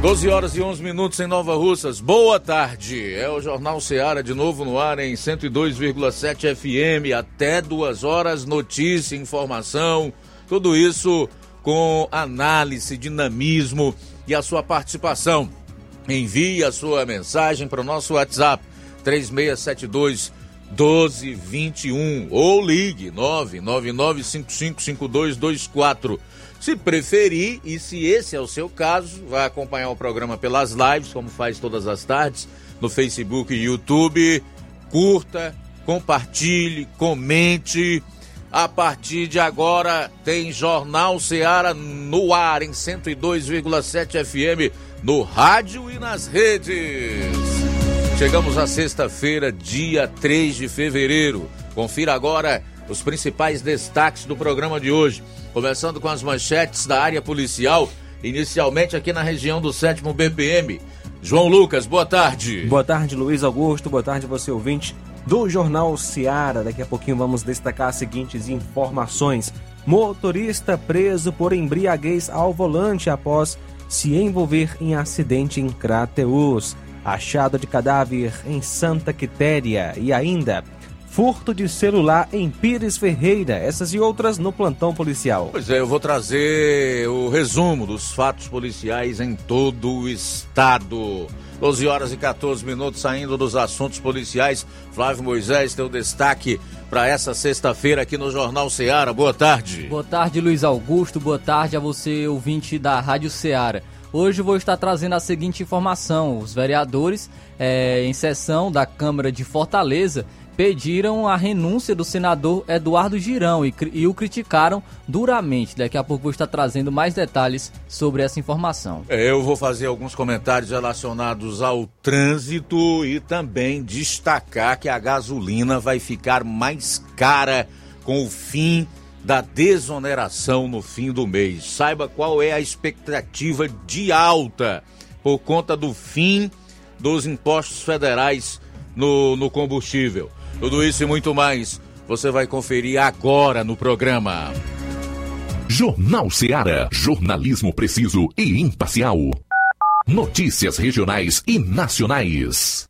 12 horas e 11 minutos em Nova Russas. Boa tarde. É o Jornal Seara de novo no ar em 102,7 FM. Até duas horas, notícia, informação, tudo isso com análise, dinamismo e a sua participação. Envie a sua mensagem para o nosso WhatsApp 3672 1221 ou ligue 999555224. Se preferir, e se esse é o seu caso, vai acompanhar o programa pelas lives, como faz todas as tardes, no Facebook e YouTube. Curta, compartilhe, comente. A partir de agora tem Jornal Seara no ar em 102,7 FM, no rádio e nas redes. Chegamos à sexta-feira, dia 3 de fevereiro. Confira agora os principais destaques do programa de hoje. Começando com as manchetes da área policial, inicialmente aqui na região do 7 BPM. João Lucas, boa tarde. Boa tarde, Luiz Augusto. Boa tarde, você ouvinte do Jornal Seara. Daqui a pouquinho vamos destacar as seguintes informações. Motorista preso por embriaguez ao volante após se envolver em acidente em Crateus. Achado de cadáver em Santa Quitéria. E ainda, furto de celular em Pires Ferreira. Essas e outras no plantão policial. Pois é, eu vou trazer o resumo dos fatos policiais em todo o estado. 12 horas e 14 minutos saindo dos assuntos policiais. Flávio Moisés, teu destaque para essa sexta-feira aqui no Jornal Ceará. Boa tarde. Boa tarde, Luiz Augusto. Boa tarde a você, ouvinte da Rádio Ceará. Hoje vou estar trazendo a seguinte informação: os vereadores, é, em sessão da Câmara de Fortaleza, pediram a renúncia do senador Eduardo Girão e, e, o criticaram duramente. Daqui a pouco vou estar trazendo mais detalhes sobre essa informação. É, eu vou fazer alguns comentários relacionados ao trânsito e também destacar que a gasolina vai ficar mais cara com o fim da desoneração no fim do mês. Saiba qual é a expectativa de alta por conta do fim dos impostos federais no, no combustível. Tudo isso e muito mais você vai conferir agora no programa. Jornal Seara. Jornalismo preciso e imparcial. Notícias regionais e nacionais.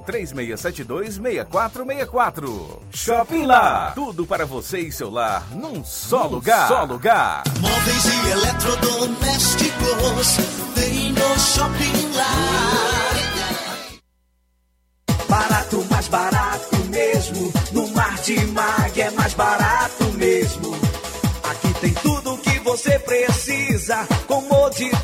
3672 6464. Shopping Lá. Tudo para você e seu lar num só num lugar. Só lugar. Móveis e eletrodomésticos tem no Shopping Lá. Barato, mais barato mesmo. No Martimag é mais barato mesmo. Aqui tem tudo o que você precisa. Comodidade,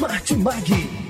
Martimag.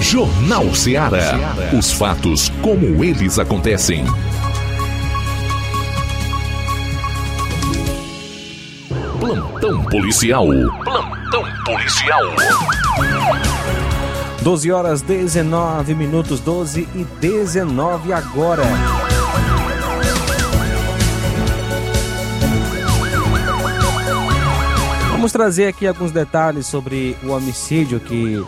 Jornal Ceará. Os fatos como eles acontecem. Plantão policial. Plantão policial. 12 horas 19 minutos, 12 e 19 agora. Vamos trazer aqui alguns detalhes sobre o homicídio que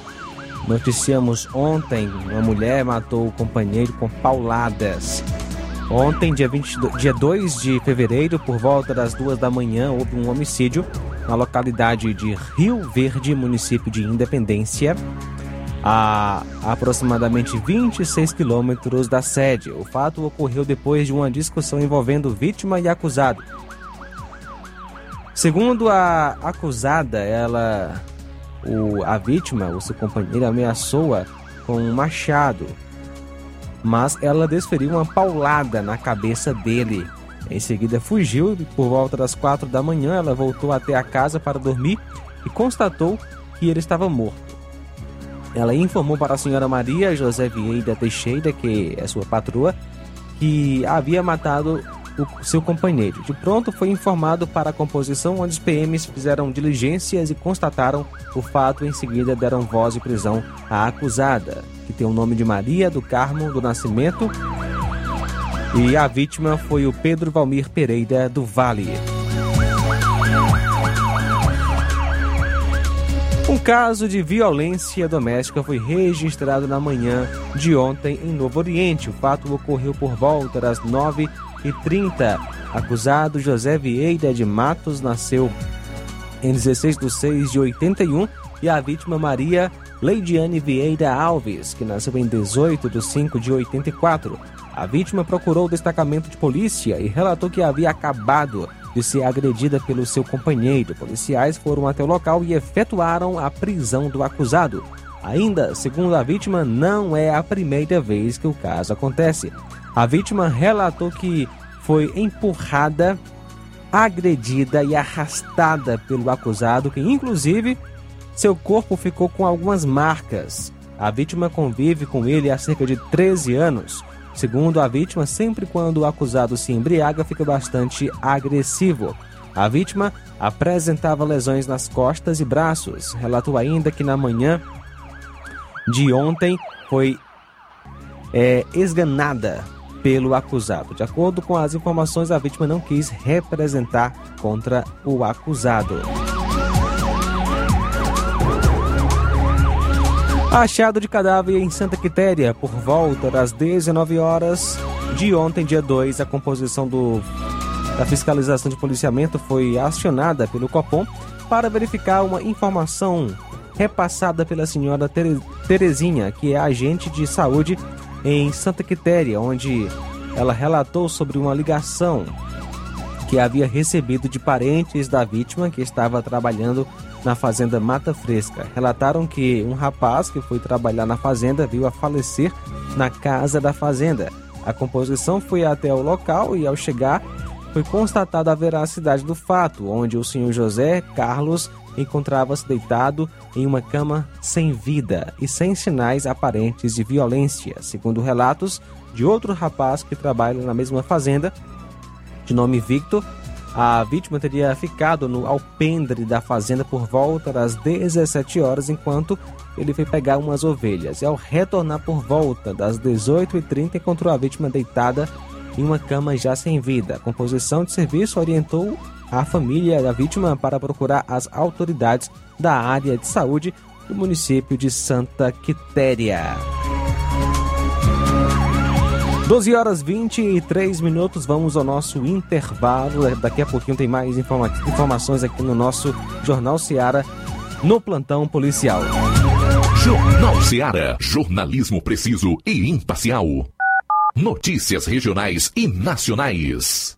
noticiamos ontem. Uma mulher matou o companheiro com pauladas. Ontem, dia, 22, dia 2 de fevereiro, por volta das duas da manhã, houve um homicídio na localidade de Rio Verde, município de Independência, a aproximadamente 26 quilômetros da sede. O fato ocorreu depois de uma discussão envolvendo vítima e acusado. Segundo a acusada, ela, o, a vítima, o seu companheiro, ameaçou-a com um machado, mas ela desferiu uma paulada na cabeça dele. Em seguida, fugiu e por volta das quatro da manhã ela voltou até a casa para dormir e constatou que ele estava morto. Ela informou para a senhora Maria José Vieira Teixeira, que é sua patroa, que havia matado o seu companheiro. De pronto, foi informado para a composição, onde os PMs fizeram diligências e constataram o fato. Em seguida, deram voz de prisão à acusada, que tem o nome de Maria do Carmo do Nascimento. E a vítima foi o Pedro Valmir Pereira do Vale. Um caso de violência doméstica foi registrado na manhã de ontem em Novo Oriente. O fato ocorreu por volta das 9h30. Acusado José Vieira de Matos nasceu em 16 de 6 de 81 e a vítima Maria Leidiane Vieira Alves, que nasceu em 18 de 5 de 84. A vítima procurou o destacamento de polícia e relatou que havia acabado de ser agredida pelo seu companheiro. Policiais foram até o local e efetuaram a prisão do acusado. Ainda, segundo a vítima, não é a primeira vez que o caso acontece. A vítima relatou que foi empurrada, agredida e arrastada pelo acusado, que inclusive seu corpo ficou com algumas marcas. A vítima convive com ele há cerca de 13 anos. Segundo a vítima, sempre quando o acusado se embriaga, fica bastante agressivo. A vítima apresentava lesões nas costas e braços. Relatou ainda que na manhã de ontem foi é, esganada pelo acusado. De acordo com as informações, a vítima não quis representar contra o acusado. Achado de cadáver em Santa Quitéria por volta das 19 horas de ontem, dia 2, a composição do, da fiscalização de policiamento foi acionada pelo Copom para verificar uma informação repassada pela senhora Tere, Terezinha, que é agente de saúde em Santa Quitéria, onde ela relatou sobre uma ligação que havia recebido de parentes da vítima que estava trabalhando na fazenda Mata Fresca. Relataram que um rapaz que foi trabalhar na fazenda viu a falecer na casa da fazenda. A composição foi até o local e, ao chegar, foi constatada a veracidade do fato, onde o senhor José Carlos encontrava-se deitado em uma cama sem vida e sem sinais aparentes de violência, segundo relatos de outro rapaz que trabalha na mesma fazenda, de nome Victor. A vítima teria ficado no alpendre da fazenda por volta das 17 horas, enquanto ele foi pegar umas ovelhas. E ao retornar por volta das 18h30, encontrou a vítima deitada em uma cama já sem vida. A composição de serviço orientou a família da vítima para procurar as autoridades da área de saúde do município de Santa Quitéria. 12 horas 23 minutos, vamos ao nosso intervalo. Daqui a pouquinho tem mais informa informações aqui no nosso Jornal Seara, no plantão policial. Jornal Seara. Jornalismo preciso e imparcial. Notícias regionais e nacionais.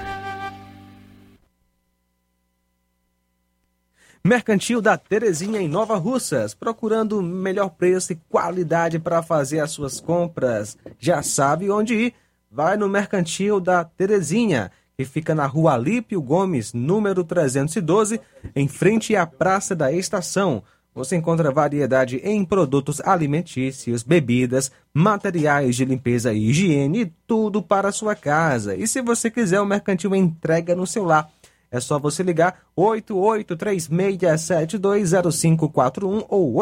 Mercantil da Terezinha em Nova Russas, procurando melhor preço e qualidade para fazer as suas compras. Já sabe onde ir? Vai no Mercantil da Terezinha, que fica na rua Alípio Gomes, número 312, em frente à Praça da Estação. Você encontra variedade em produtos alimentícios, bebidas, materiais de limpeza e higiene, tudo para a sua casa. E se você quiser, o Mercantil entrega no seu lar. É só você ligar 8836720541 ou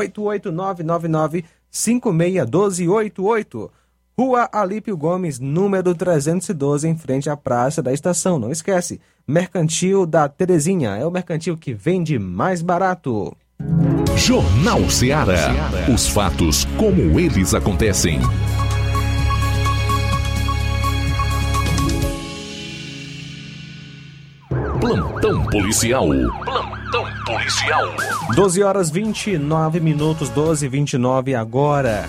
88999561288. Rua Alípio Gomes, número 312, em frente à Praça da Estação. Não esquece, Mercantil da Terezinha. É o mercantil que vende mais barato. Jornal Ceará. Os fatos como eles acontecem. Plantão policial. Plantão policial. 12 horas 29 minutos, 12 e 29 agora.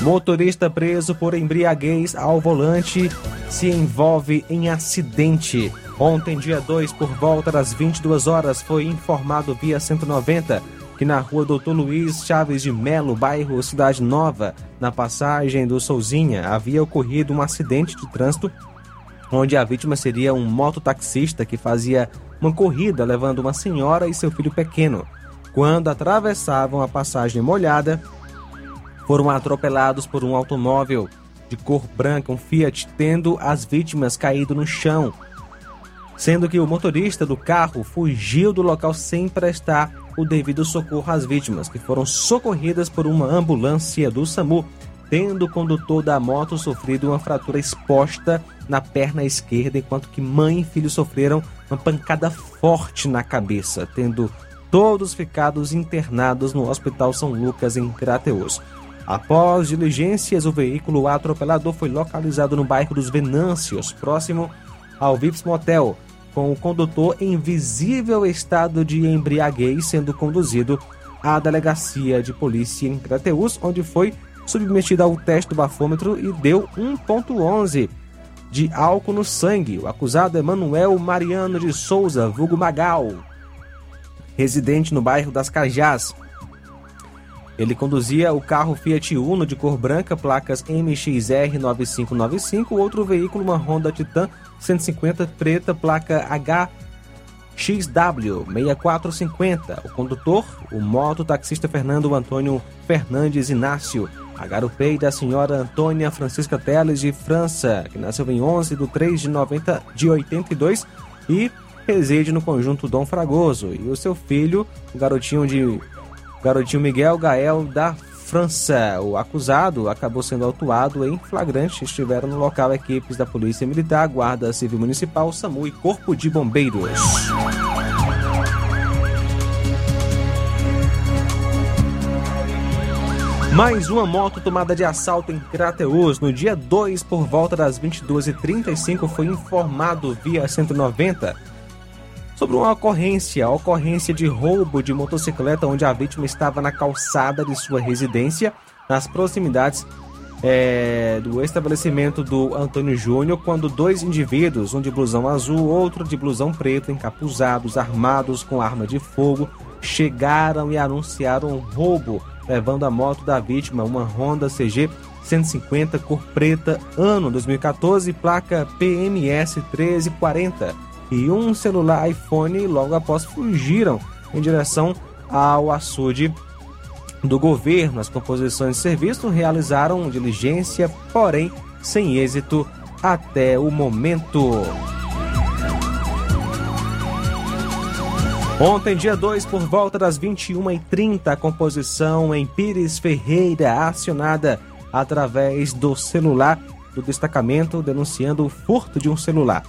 Motorista preso por embriaguez ao volante se envolve em acidente. Ontem, dia 2, por volta das 22 horas, foi informado via 190 que na rua Doutor Luiz Chaves de Melo, bairro Cidade Nova, na passagem do Souzinha, havia ocorrido um acidente de trânsito onde a vítima seria um mototaxista que fazia uma corrida levando uma senhora e seu filho pequeno. Quando atravessavam a passagem molhada, foram atropelados por um automóvel de cor branca, um Fiat, tendo as vítimas caído no chão, sendo que o motorista do carro fugiu do local sem prestar o devido socorro às vítimas, que foram socorridas por uma ambulância do SAMU, tendo o condutor da moto sofrido uma fratura exposta na perna esquerda, enquanto que mãe e filho sofreram uma pancada forte na cabeça, tendo todos ficado internados no Hospital São Lucas, em Crateus. Após diligências, o veículo atropelador foi localizado no bairro dos Venâncios, próximo ao Vips Motel, com o condutor em visível estado de embriaguez sendo conduzido à delegacia de polícia em Crateus, onde foi submetido ao teste do bafômetro e deu 1.11 de álcool no sangue. O acusado é Manuel Mariano de Souza, vulgo Magal, residente no bairro das Cajás. Ele conduzia o carro Fiat Uno de cor branca, placas MXR 9595, outro veículo, uma Honda Titan 150 preta, placa HXW 6450. O condutor, o mototaxista Fernando Antônio Fernandes Inácio. A garupei da senhora Antônia Francisca Teles de França, que nasceu em 11 de 3 de, 90, de 82 e reside no conjunto Dom Fragoso. E o seu filho, o garotinho de garotinho Miguel Gael da França. O acusado acabou sendo autuado em flagrante. Estiveram no local equipes da Polícia Militar, Guarda Civil Municipal, SAMU e Corpo de Bombeiros. Mais uma moto tomada de assalto em Crateus. No dia 2, por volta das 22h35, foi informado via 190 sobre uma ocorrência, a ocorrência de roubo de motocicleta, onde a vítima estava na calçada de sua residência, nas proximidades é, do estabelecimento do Antônio Júnior, quando dois indivíduos, um de blusão azul, outro de blusão preto, encapuzados, armados com arma de fogo, chegaram e anunciaram roubo levando a moto da vítima, uma Honda CG 150 cor preta, ano 2014, placa PMS 1340, e um celular iPhone logo após fugiram em direção ao açude do governo. As composições de serviço realizaram diligência, porém sem êxito até o momento. Ontem, dia 2, por volta das 21h30, a composição em Pires Ferreira, acionada através do celular do destacamento, denunciando o furto de um celular.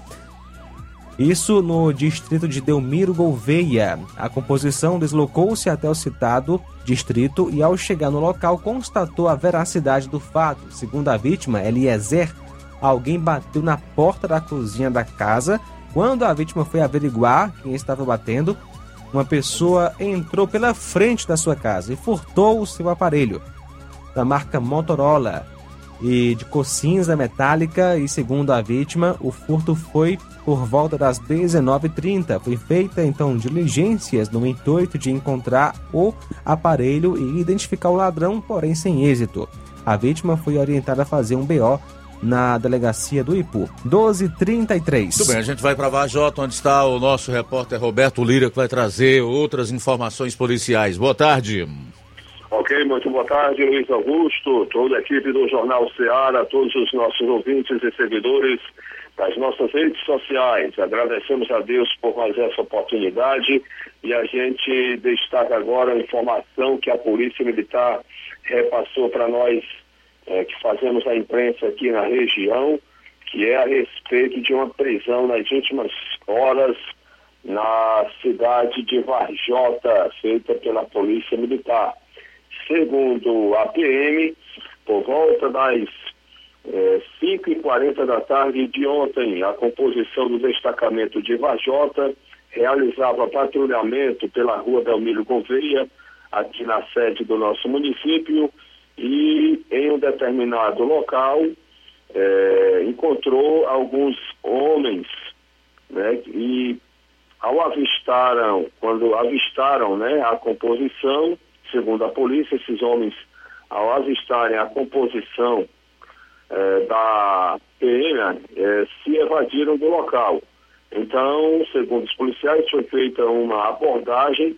Isso no distrito de Delmiro Gouveia. A composição deslocou-se até o citado distrito e, ao chegar no local, constatou a veracidade do fato. Segundo a vítima, Eliezer, alguém bateu na porta da cozinha da casa. Quando a vítima foi averiguar quem estava batendo, uma pessoa entrou pela frente da sua casa e furtou o seu aparelho, da marca Motorola e de cor cinza metálica. E segundo a vítima, o furto foi por volta das 19h30. Foi feita então diligências no intuito de encontrar o aparelho e identificar o ladrão, porém sem êxito. A vítima foi orientada a fazer um BO na delegacia do Ipu. 1233. Tudo bem, a gente vai para Vajota, onde está o nosso repórter Roberto Lira, que vai trazer outras informações policiais. Boa tarde. Ok, muito boa tarde, Luiz Augusto, toda a equipe do Jornal Ceará, todos os nossos ouvintes e seguidores das nossas redes sociais. Agradecemos a Deus por mais essa oportunidade e a gente destaca agora a informação que a Polícia Militar repassou para nós é, que fazemos a imprensa aqui na região, que é a respeito de uma prisão nas últimas horas na cidade de Varjota, feita pela Polícia Militar. Segundo a PM, por volta das é, 5h40 da tarde de ontem, a composição do destacamento de Varjota realizava patrulhamento pela rua Delmiro Gouveia, aqui na sede do nosso município, e em um determinado local é, encontrou alguns homens, né, e ao avistaram, quando avistaram né, a composição, segundo a polícia, esses homens, ao avistarem a composição é, da PM, é, se evadiram do local. Então, segundo os policiais, foi feita uma abordagem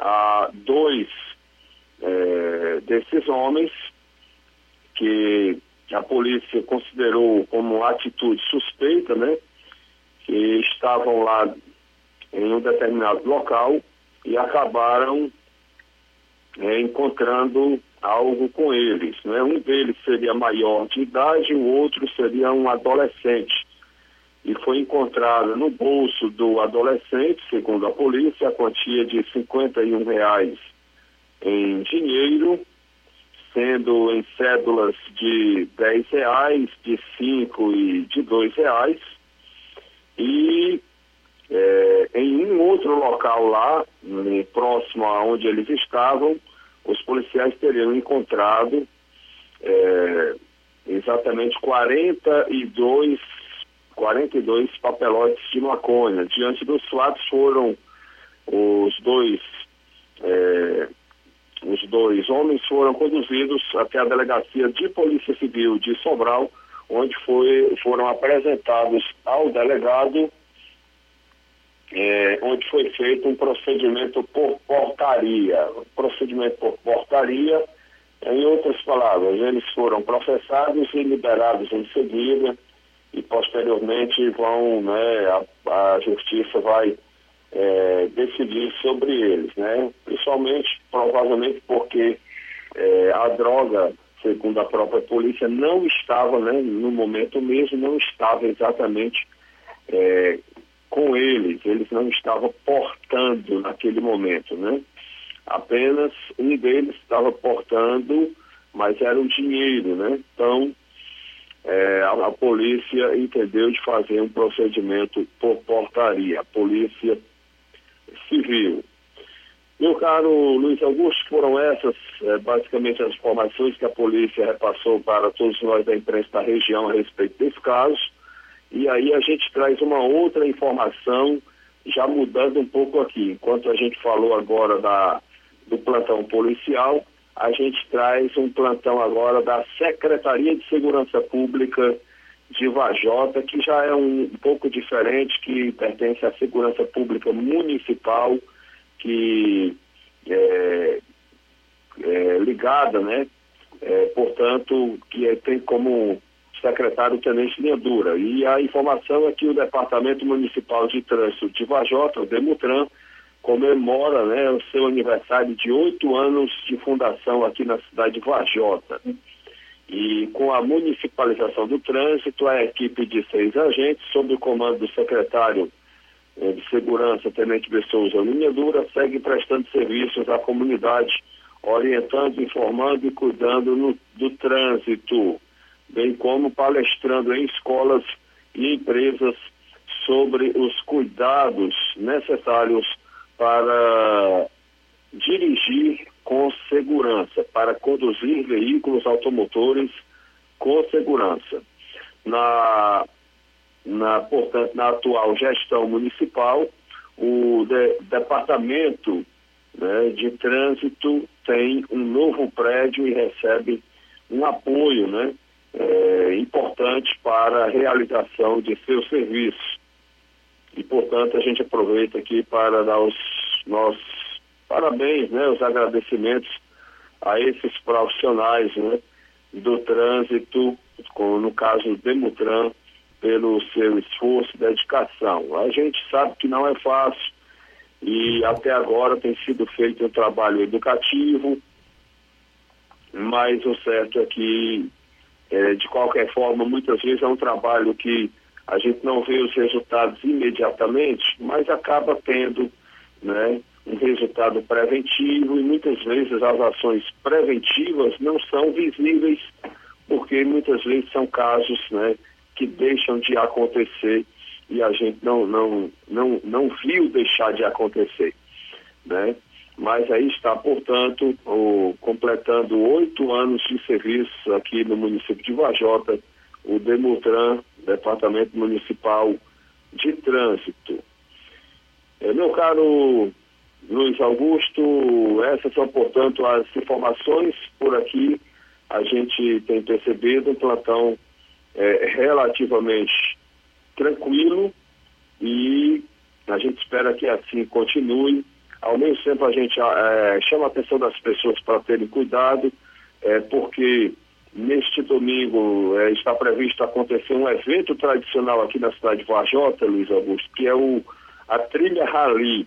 a dois é, desses homens que a polícia considerou como atitude suspeita, né? Que estavam lá em um determinado local e acabaram é, encontrando algo com eles. Né? Um deles seria maior de idade, o outro seria um adolescente. E foi encontrada no bolso do adolescente, segundo a polícia, a quantia de 51 reais em dinheiro, sendo em cédulas de 10 reais, de 5 e de 2 reais. E é, em um outro local lá, próximo a onde eles estavam, os policiais teriam encontrado é, exatamente 42, 42 papelotes de maconha. Diante dos fatos foram os dois é, os dois homens foram conduzidos até a delegacia de Polícia Civil de Sobral, onde foi, foram apresentados ao delegado é, onde foi feito um procedimento por portaria. Procedimento por portaria, em outras palavras, eles foram processados e liberados em seguida e posteriormente vão, né, a, a justiça vai é, decidir sobre eles, né? Principalmente, provavelmente porque é, a droga, segundo a própria polícia, não estava, né, no momento mesmo, não estava exatamente é, com eles, eles não estavam portando naquele momento, né? Apenas um deles estava portando, mas era o dinheiro, né? Então, é, a, a, polícia entendeu de fazer um procedimento por portaria, a polícia civil. Meu caro Luiz Augusto, foram essas é, basicamente as informações que a polícia repassou para todos nós da imprensa da região a respeito desse caso. E aí a gente traz uma outra informação, já mudando um pouco aqui. Enquanto a gente falou agora da, do plantão policial, a gente traz um plantão agora da Secretaria de Segurança Pública de Vajota, que já é um, um pouco diferente, que pertence à Segurança Pública Municipal, que é, é ligada, né? É, portanto, que é, tem como secretário Tenente Linha Dura. E a informação é que o Departamento Municipal de Trânsito de Vajota, o Demutran, comemora né, o seu aniversário de oito anos de fundação aqui na cidade de Varjota. E com a municipalização do trânsito, a equipe de seis agentes, sob o comando do secretário eh, de Segurança, Tenente Bessouza Linha Dura, segue prestando serviços à comunidade, orientando, informando e cuidando no- do trânsito, bem como palestrando em escolas e empresas sobre os cuidados necessários para dirigir com segurança, para conduzir veículos automotores com segurança. Na, na, portanto, na atual gestão municipal, o de- departamento né, de trânsito tem um novo prédio e recebe um apoio né, eh, importante para a realização de seus serviços. E, portanto, a gente aproveita aqui para dar os nossos parabéns, né, os agradecimentos a esses profissionais né, do trânsito, como no caso do Demutran, pelo seu esforço e dedicação. A gente sabe que não é fácil e até agora tem sido feito um trabalho educativo, mas o certo é que, eh, de qualquer forma, muitas vezes é um trabalho que a gente não vê os resultados imediatamente, mas acaba tendo né, um resultado preventivo e muitas vezes as ações preventivas não são visíveis porque muitas vezes são casos né, que deixam de acontecer e a gente não, não, não, não viu deixar de acontecer. Né? Mas aí está, portanto, o, completando oito anos de serviço aqui no município de Vajota, o Demutran, Departamento Municipal de Trânsito. Eh, meu caro Luiz Augusto, essas são, portanto, as informações por aqui. A gente tem percebido um plantão eh, relativamente tranquilo e a gente espera que assim continue. Ao mesmo tempo, a gente eh, chama a atenção das pessoas para terem cuidado, eh, porque neste domingo eh, está previsto acontecer um evento tradicional aqui na cidade de Vajota, Luiz Augusto, que é o, a trilha Rally,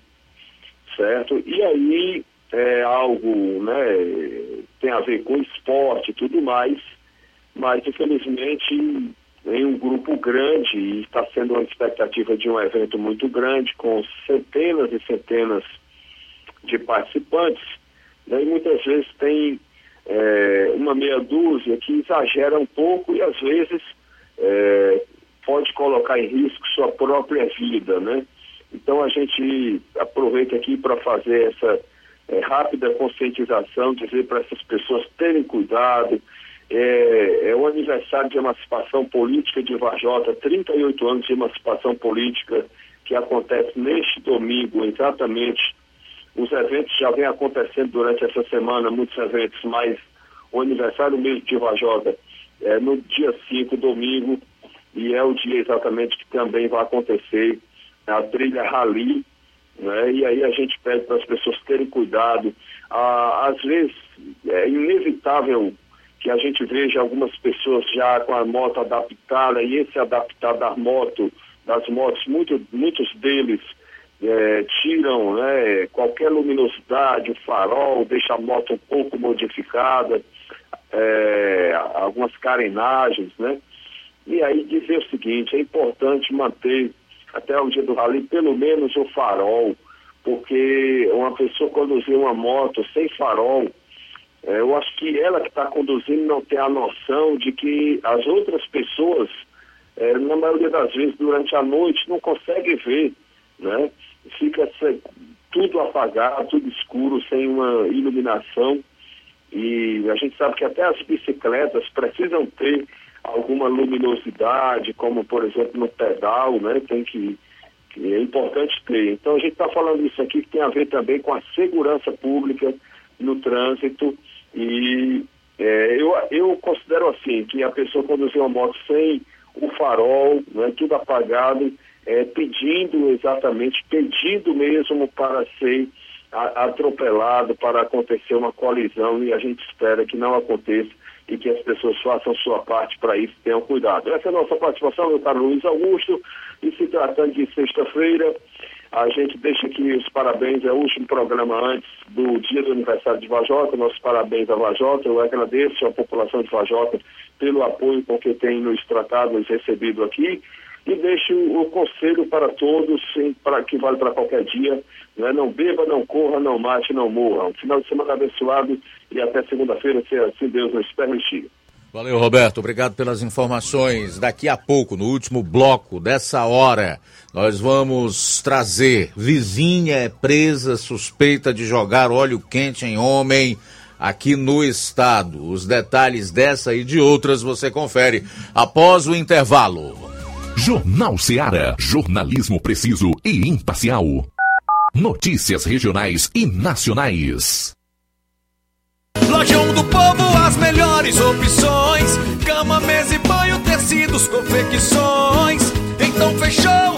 certo? E aí é algo, né, tem a ver com esporte e tudo mais, mas infelizmente em um grupo grande e está sendo uma expectativa de um evento muito grande com centenas e centenas de participantes, né, e muitas vezes tem é, uma meia dúzia que exagera um pouco e às vezes é, pode colocar em risco sua própria vida, né? Então a gente aproveita aqui para fazer essa é, rápida conscientização, dizer para essas pessoas terem cuidado. É, é o aniversário de emancipação política de Varjota, 38 anos de emancipação política que acontece neste domingo, exatamente. Os eventos já vêm acontecendo durante essa semana, muitos eventos, mas o aniversário mesmo de Varjota é no dia 5, domingo, e é o dia exatamente que também vai acontecer a trilha Rally, né? e aí a gente pede para as pessoas terem cuidado. Ah, às vezes é inevitável que a gente veja algumas pessoas já com a moto adaptada, e esse adaptar da moto, das motos, muito, muitos deles é, tiram né, qualquer luminosidade, o farol, deixa a moto um pouco modificada, é, algumas carenagens, né? E aí dizer o seguinte, é importante manter até o dia do rally pelo menos o farol, porque uma pessoa conduzir uma moto sem farol, é, eu acho que ela que está conduzindo não tem a noção de que as outras pessoas, é, na maioria das vezes durante a noite, não conseguem ver, né? Fica tudo apagado, tudo escuro, sem uma iluminação. E a gente sabe que até as bicicletas precisam ter alguma luminosidade, como por exemplo no pedal, né? Tem que, que é importante ter. Então a gente está falando isso aqui que tem a ver também com a segurança pública no trânsito e é, eu, eu considero assim que a pessoa conduzir uma moto sem o farol, né, tudo apagado, é, pedindo exatamente, pedindo mesmo para ser atropelado, para acontecer uma colisão e a gente espera que não aconteça e que as pessoas façam sua parte para isso, tenham cuidado. Essa é a nossa participação, meu caro Luiz Augusto, e se tratando de sexta-feira, A gente deixa aqui os parabéns, é o último programa antes do dia do aniversário de Vajota, nossos parabéns a Vajota. Eu agradeço à população de Vajota pelo apoio com que tem nos tratado, nos recebido aqui. E deixo o conselho para todos, sim, para, que vale para qualquer dia. Né? Não beba, não corra, não mate, não morra. Um final de semana abençoado e até segunda-feira, se assim Deus nos permitir. Valeu, Roberto. Obrigado pelas informações. Daqui a pouco, no último bloco dessa hora, nós vamos trazer vizinha é presa suspeita de jogar óleo quente em homem aqui no estado. Os detalhes dessa e de outras você confere após o intervalo. Jornal Seara. Jornalismo preciso e imparcial. Notícias regionais e nacionais. Lojão do Povo, as melhores opções: cama, mesa e banho, tecidos, confecções. Então fechou,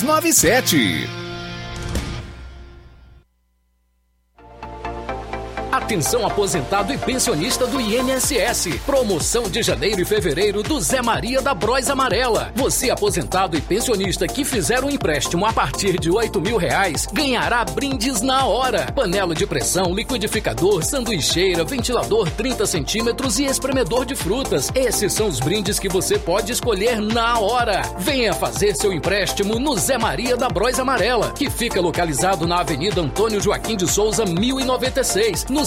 6297. Atenção aposentado e pensionista do INSS. Promoção de janeiro e fevereiro do Zé Maria da Bros Amarela. Você aposentado e pensionista que fizer um empréstimo a partir de oito mil reais ganhará brindes na hora. Panela de pressão, liquidificador, sanduicheira, ventilador 30 centímetros e espremedor de frutas. Esses são os brindes que você pode escolher na hora. Venha fazer seu empréstimo no Zé Maria da Bros Amarela, que fica localizado na Avenida Antônio Joaquim de Souza, 1096, no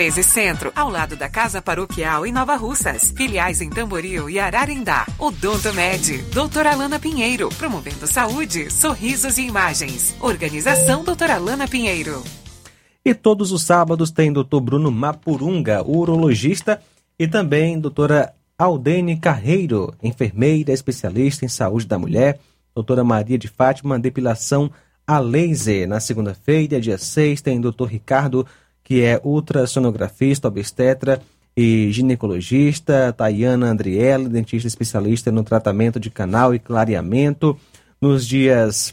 1213 Centro, ao lado da Casa Paroquial em Nova Russas. Filiais em Tamboril e Ararindá. Odonto Med, doutora Alana Pinheiro, promovendo saúde, sorrisos e imagens. Organização doutora Alana Pinheiro. E todos os sábados tem Dr. Bruno Mapurunga, urologista, e também doutora Aldene Carreiro, enfermeira especialista em saúde da mulher, doutora Maria de Fátima, depilação a laser. Na segunda-feira, dia 6, tem doutor Ricardo, que é ultrassonografista, obstetra e ginecologista, Tayana Andriela, dentista especialista no tratamento de canal e clareamento. Nos dias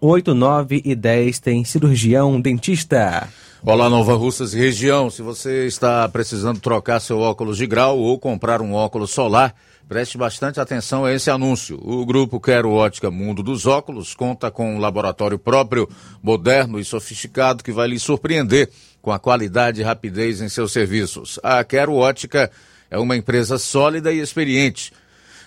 8, 9 e 10 tem cirurgião dentista. Olá, Nova Russas e região. Se você está precisando trocar seu óculos de grau ou comprar um óculos solar, preste bastante atenção a esse anúncio. O grupo Quero Ótica Mundo dos Óculos conta com um laboratório próprio, moderno e sofisticado que vai lhe surpreender com a qualidade e rapidez em seus serviços. A Quero Ótica é uma empresa sólida e experiente.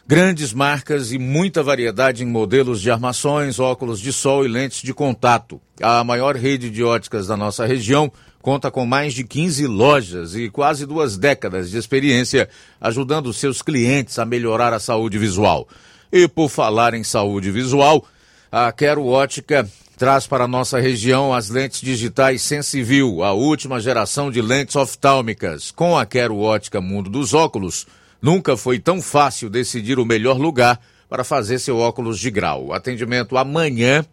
Grandes marcas e muita variedade em modelos de armações, óculos de sol e lentes de contato. A maior rede de óticas da nossa região conta com mais de 15 lojas e quase duas décadas de experiência, ajudando seus clientes a melhorar a saúde visual. E por falar em saúde visual, a Quero Ótica traz para nossa região as lentes digitais Sensivil, a última geração de lentes oftálmicas. Com a Quero Ótica Mundo dos Óculos, nunca foi tão fácil decidir o melhor lugar para fazer seu óculos de grau. Atendimento amanhã,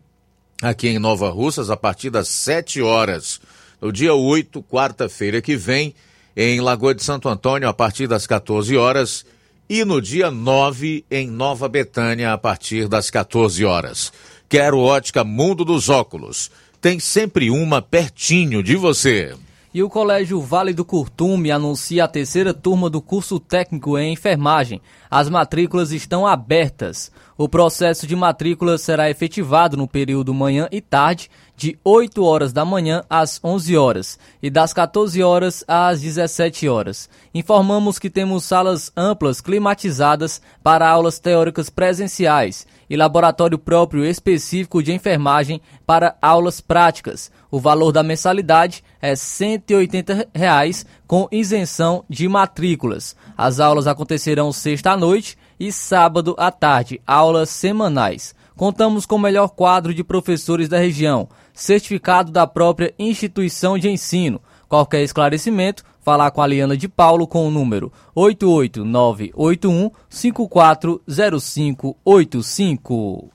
aqui em Nova Russas, a partir das 7 horas. No dia 8, quarta-feira que vem, em Lagoa de Santo Antônio, a partir das 14 horas. E no dia 9, em Nova Betânia, a partir das 14 horas. Quero ótica Mundo dos Óculos. Tem sempre uma pertinho de você. E o Colégio Vale do Curtume anuncia a terceira turma do curso técnico em enfermagem. As matrículas estão abertas. O processo de matrícula será efetivado no período manhã e tarde, de 8 horas da manhã às 11 horas e das 14 horas às 17 horas. Informamos que temos salas amplas climatizadas para aulas teóricas presenciais e laboratório próprio específico de enfermagem para aulas práticas. O valor da mensalidade é 180 reais, com isenção de matrículas. As aulas acontecerão sexta à noite e sábado à tarde, aulas semanais. Contamos com o melhor quadro de professores da região, certificado da própria instituição de ensino. Qualquer esclarecimento, falar com a Liana de Paulo com o número 88981 540585.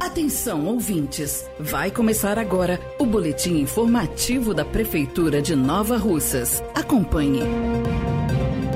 Atenção, ouvintes! Vai começar agora o boletim informativo da Prefeitura de Nova Russas. Acompanhe.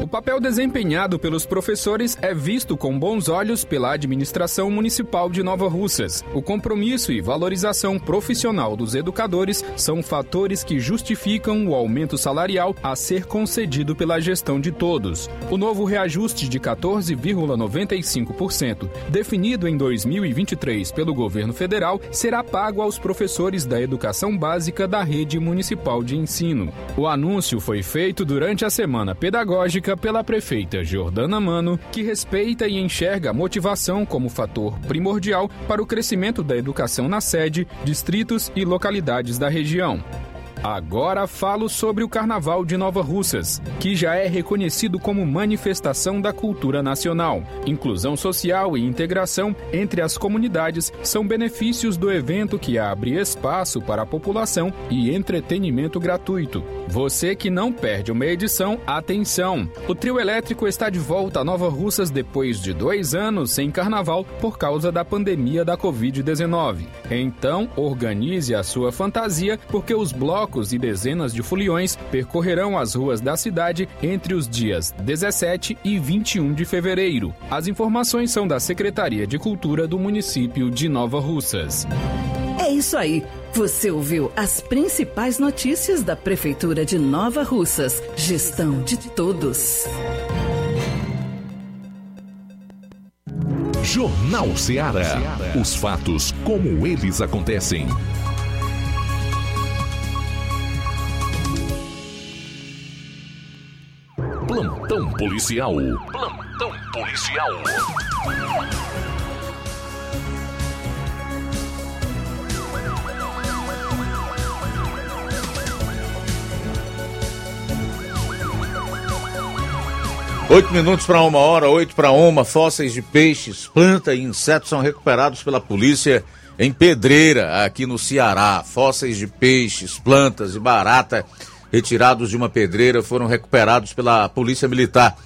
O papel desempenhado pelos professores é visto com bons olhos pela administração municipal de Nova Russas. O compromisso e valorização profissional dos educadores são fatores que justificam o aumento salarial a ser concedido pela gestão de todos. O novo reajuste de 14,95%, definido em 2023 pelo governo federal, será pago aos professores da educação básica da rede municipal de ensino. O anúncio foi feito durante a semana pedagógica pela prefeita Jordana Mano, que respeita e enxerga a motivação como fator primordial para o crescimento da educação na sede, distritos e localidades da região. Agora falo sobre o Carnaval de Nova Russas, que já é reconhecido como manifestação da cultura nacional. Inclusão social e integração entre as comunidades são benefícios do evento que abre espaço para a população e entretenimento gratuito. Você que não perde uma edição, atenção! O trio elétrico está de volta a Nova Russas depois de dois anos sem carnaval por causa da pandemia da Covid-19. Então, organize a sua fantasia, porque os blocos e dezenas de foliões percorrerão as ruas da cidade entre os dias 17 e 21 de fevereiro. As informações são da Secretaria de Cultura do município de Nova Russas. É isso aí. Você ouviu as principais notícias da Prefeitura de Nova Russas. Gestão de todos. Jornal Ceará. Os fatos como eles acontecem. Policial. Plantão policial. Oito minutos para uma hora, oito para uma, fósseis de peixes, planta e insetos são recuperados pela polícia em Pedreira, aqui no Ceará. Fósseis de peixes, plantas e barata retirados de uma pedreira foram recuperados pela Polícia Militar.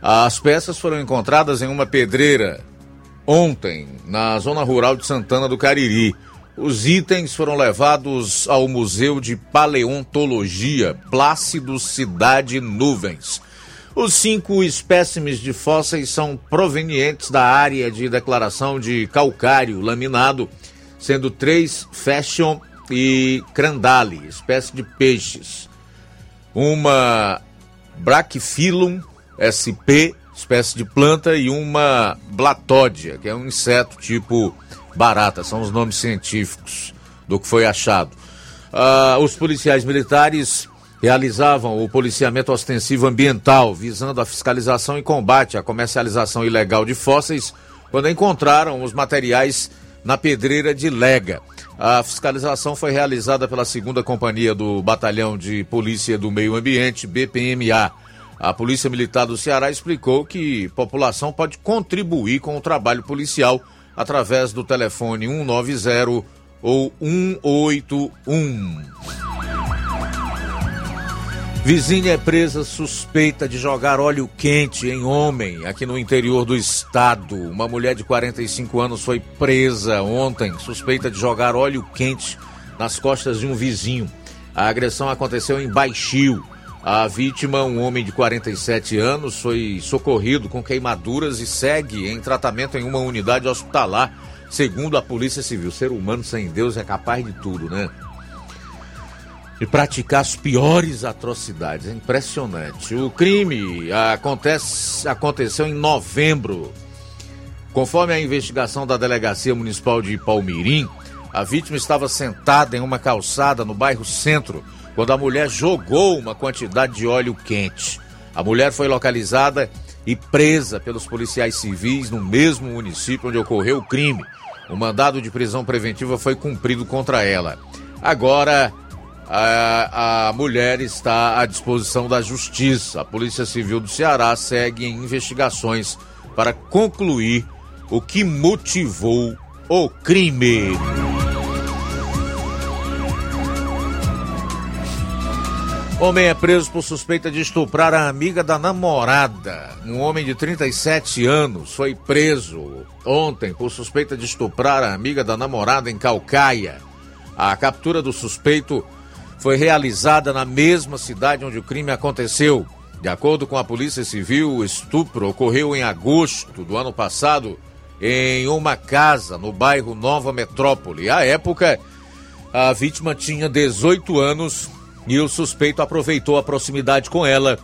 As peças foram encontradas em uma pedreira ontem, na zona rural de Santana do Cariri. Os itens foram levados ao Museu de Paleontologia Plácido Cidade Nuvens. Os cinco espécimes de fósseis são provenientes da área de declaração de calcário laminado, sendo três fashion e crandali, espécie de peixes. Uma Brachyphyllum sp, espécie de planta, e uma Blatódia, que é um inseto tipo barata, são os nomes científicos do que foi achado. Ah, os policiais militares realizavam o policiamento ostensivo ambiental, visando a fiscalização e combate à comercialização ilegal de fósseis, quando encontraram os materiais na pedreira de Lega. A fiscalização foi realizada pela segunda companhia do Batalhão de Polícia do Meio Ambiente, BPMA. A Polícia Militar do Ceará explicou que população pode contribuir com o trabalho policial através do telefone 190 ou 181. Vizinha é presa suspeita de jogar óleo quente em homem aqui no interior do estado. Uma mulher de 45 anos foi presa ontem, suspeita de jogar óleo quente nas costas de um vizinho. A agressão aconteceu em Baixio. A vítima, um homem de 47 anos, foi socorrido com queimaduras e segue em tratamento em uma unidade hospitalar, segundo a Polícia Civil. Ser humano sem Deus é capaz de tudo, né? De praticar as piores atrocidades. É impressionante. O crime acontece, aconteceu em novembro. Conforme a investigação da Delegacia Municipal de Palmirim, a vítima estava sentada em uma calçada no bairro Centro quando a mulher jogou uma quantidade de óleo quente. A mulher foi localizada e presa pelos policiais civis no mesmo município onde ocorreu o crime. O mandado de prisão preventiva foi cumprido contra ela. Agora, a, a mulher está à disposição da justiça. A Polícia Civil do Ceará segue em investigações para concluir o que motivou o crime. Homem é preso por suspeita de estuprar a amiga da namorada. Um homem de 37 anos foi preso ontem por suspeita de estuprar a amiga da namorada em Calcaia. A captura do suspeito foi realizada na mesma cidade onde o crime aconteceu. De acordo com a Polícia Civil, o estupro ocorreu em agosto do ano passado em uma casa no bairro Nova Metrópole. À época, a vítima tinha 18 anos e o suspeito aproveitou a proximidade com ela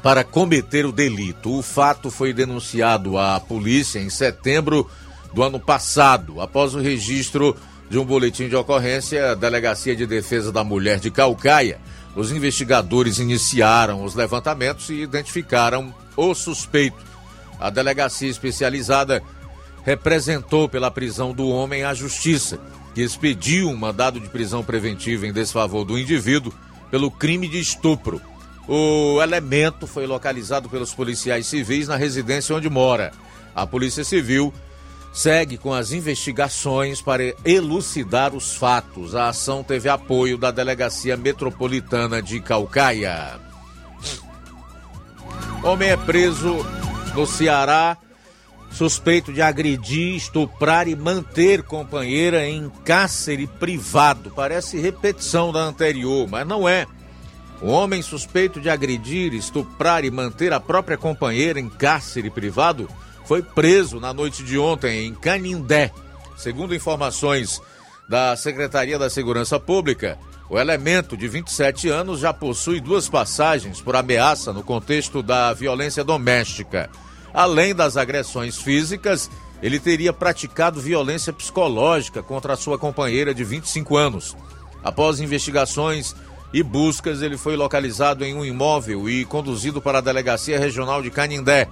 para cometer o delito. O fato foi denunciado à polícia em setembro do ano passado, após o registro de um boletim de ocorrência da Delegacia de Defesa da Mulher de Calcaia. Os investigadores iniciaram os levantamentos e identificaram o suspeito. A delegacia especializada representou pela prisão do homem à justiça que expediu um mandado de prisão preventiva em desfavor do indivíduo pelo crime de estupro. O elemento foi localizado pelos policiais civis na residência onde mora. A Polícia Civil segue com as investigações para elucidar os fatos. A ação teve apoio da Delegacia Metropolitana de Calcaia. Homem é preso no Ceará suspeito de agredir, estuprar e manter companheira em cárcere privado. Parece repetição da anterior, mas não é. O homem suspeito de agredir, estuprar e manter a própria companheira em cárcere privado foi preso na noite de ontem em Canindé. Segundo informações da Secretaria da Segurança Pública, o elemento de 27 anos já possui duas passagens por ameaça no contexto da violência doméstica. Além das agressões físicas, ele teria praticado violência psicológica contra a sua companheira de 25 anos. Após investigações e buscas, ele foi localizado em um imóvel e conduzido para a Delegacia Regional de Canindé.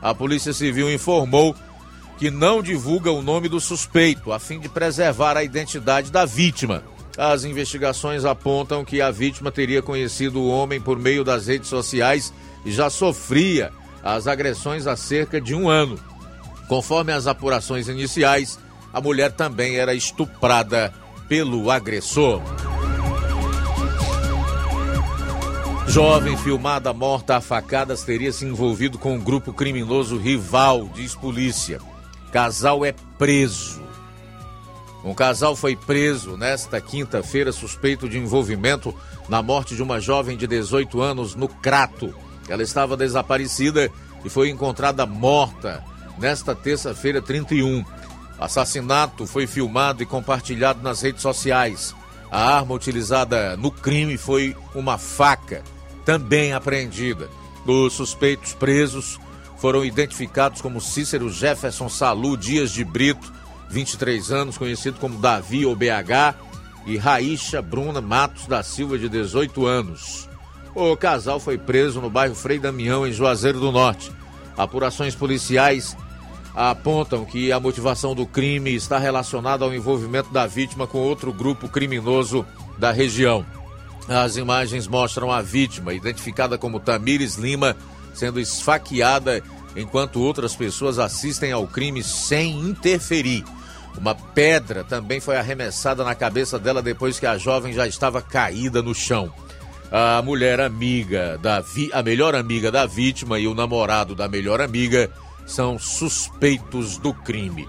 A Polícia Civil informou que não divulga o nome do suspeito, a fim de preservar a identidade da vítima. As investigações apontam que a vítima teria conhecido o homem por meio das redes sociais e já sofria as agressões há cerca de um ano. Conforme as apurações iniciais, a mulher também era estuprada pelo agressor. Jovem filmada morta a facadas teria se envolvido com um grupo criminoso rival, diz polícia. Casal é preso. Um casal foi preso nesta quinta-feira suspeito de envolvimento na morte de uma jovem de 18 anos no Crato. Ela estava desaparecida e foi encontrada morta nesta terça-feira 31. O assassinato foi filmado e compartilhado nas redes sociais. A arma utilizada no crime foi uma faca, também apreendida. Os suspeitos presos foram identificados como Cícero Jefferson Salu Dias de Brito, 23 anos, conhecido como Davi ou BH, e Raícha Bruna Matos da Silva, de 18 anos. O casal foi preso no bairro Frei Damião, em Juazeiro do Norte. Apurações policiais apontam que a motivação do crime está relacionada ao envolvimento da vítima com outro grupo criminoso da região. As imagens mostram a vítima, identificada como Tamires Lima, sendo esfaqueada enquanto outras pessoas assistem ao crime sem interferir. Uma pedra também foi arremessada na cabeça dela depois que a jovem já estava caída no chão. A mulher amiga da vi... a melhor amiga da vítima e o namorado da melhor amiga são suspeitos do crime.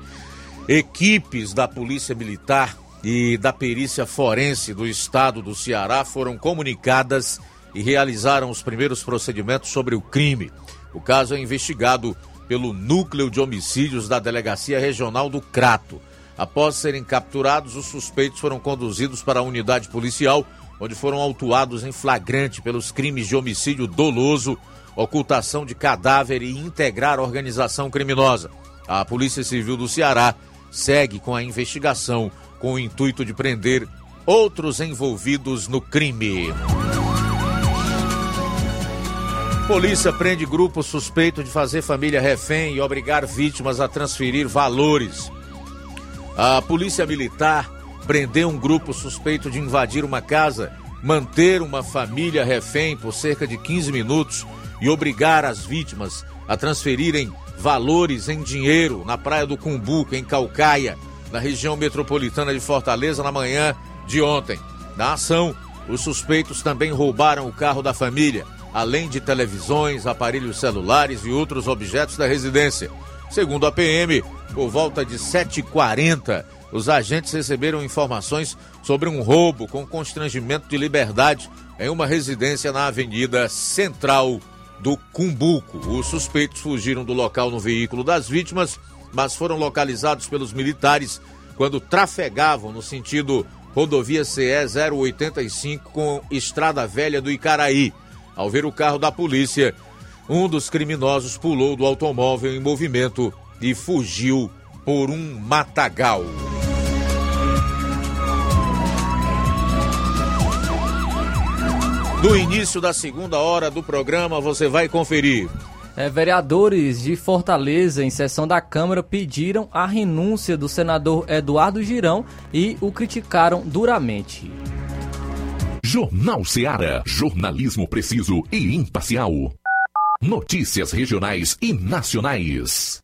Equipes da Polícia Militar e da Perícia Forense do Estado do Ceará foram comunicadas e realizaram os primeiros procedimentos sobre o crime. O caso é investigado pelo Núcleo de Homicídios da Delegacia Regional do Crato. Após serem capturados, os suspeitos foram conduzidos para a unidade policial, onde foram autuados em flagrante pelos crimes de homicídio doloso, ocultação de cadáver e integrar organização criminosa. A Polícia Civil do Ceará segue com a investigação com o intuito de prender outros envolvidos no crime. Polícia prende grupo suspeito de fazer família refém e obrigar vítimas a transferir valores. A Polícia Militar prendeu um grupo suspeito de invadir uma casa, manter uma família refém por cerca de 15 minutos e obrigar as vítimas a transferirem valores em dinheiro na Praia do Cumbuco, em Calcaia, na região metropolitana de Fortaleza, na manhã de ontem. Na ação, os suspeitos também roubaram o carro da família além de televisões, aparelhos celulares e outros objetos da residência. Segundo a PM, por volta de 7h40, os agentes receberam informações sobre um roubo com constrangimento de liberdade em uma residência na Avenida Central do Cumbuco. Os suspeitos fugiram do local no veículo das vítimas, mas foram localizados pelos militares quando trafegavam no sentido rodovia CE 085 com Estrada Velha do Icaraí. Ao ver o carro da polícia, um dos criminosos pulou do automóvel em movimento e fugiu por um matagal. No início da segunda hora do programa, você vai conferir. É, vereadores de Fortaleza, em sessão da Câmara, pediram a renúncia do senador Eduardo Girão e o criticaram duramente. Jornal Seara. Jornalismo preciso e imparcial. Notícias regionais e nacionais.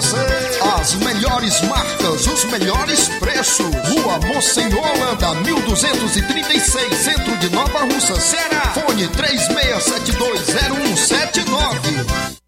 você. As melhores marcas, os melhores preços. Rua Monsenhor Holanda, 1236, centro de Nova Russa, Ceará. Fone 36720179.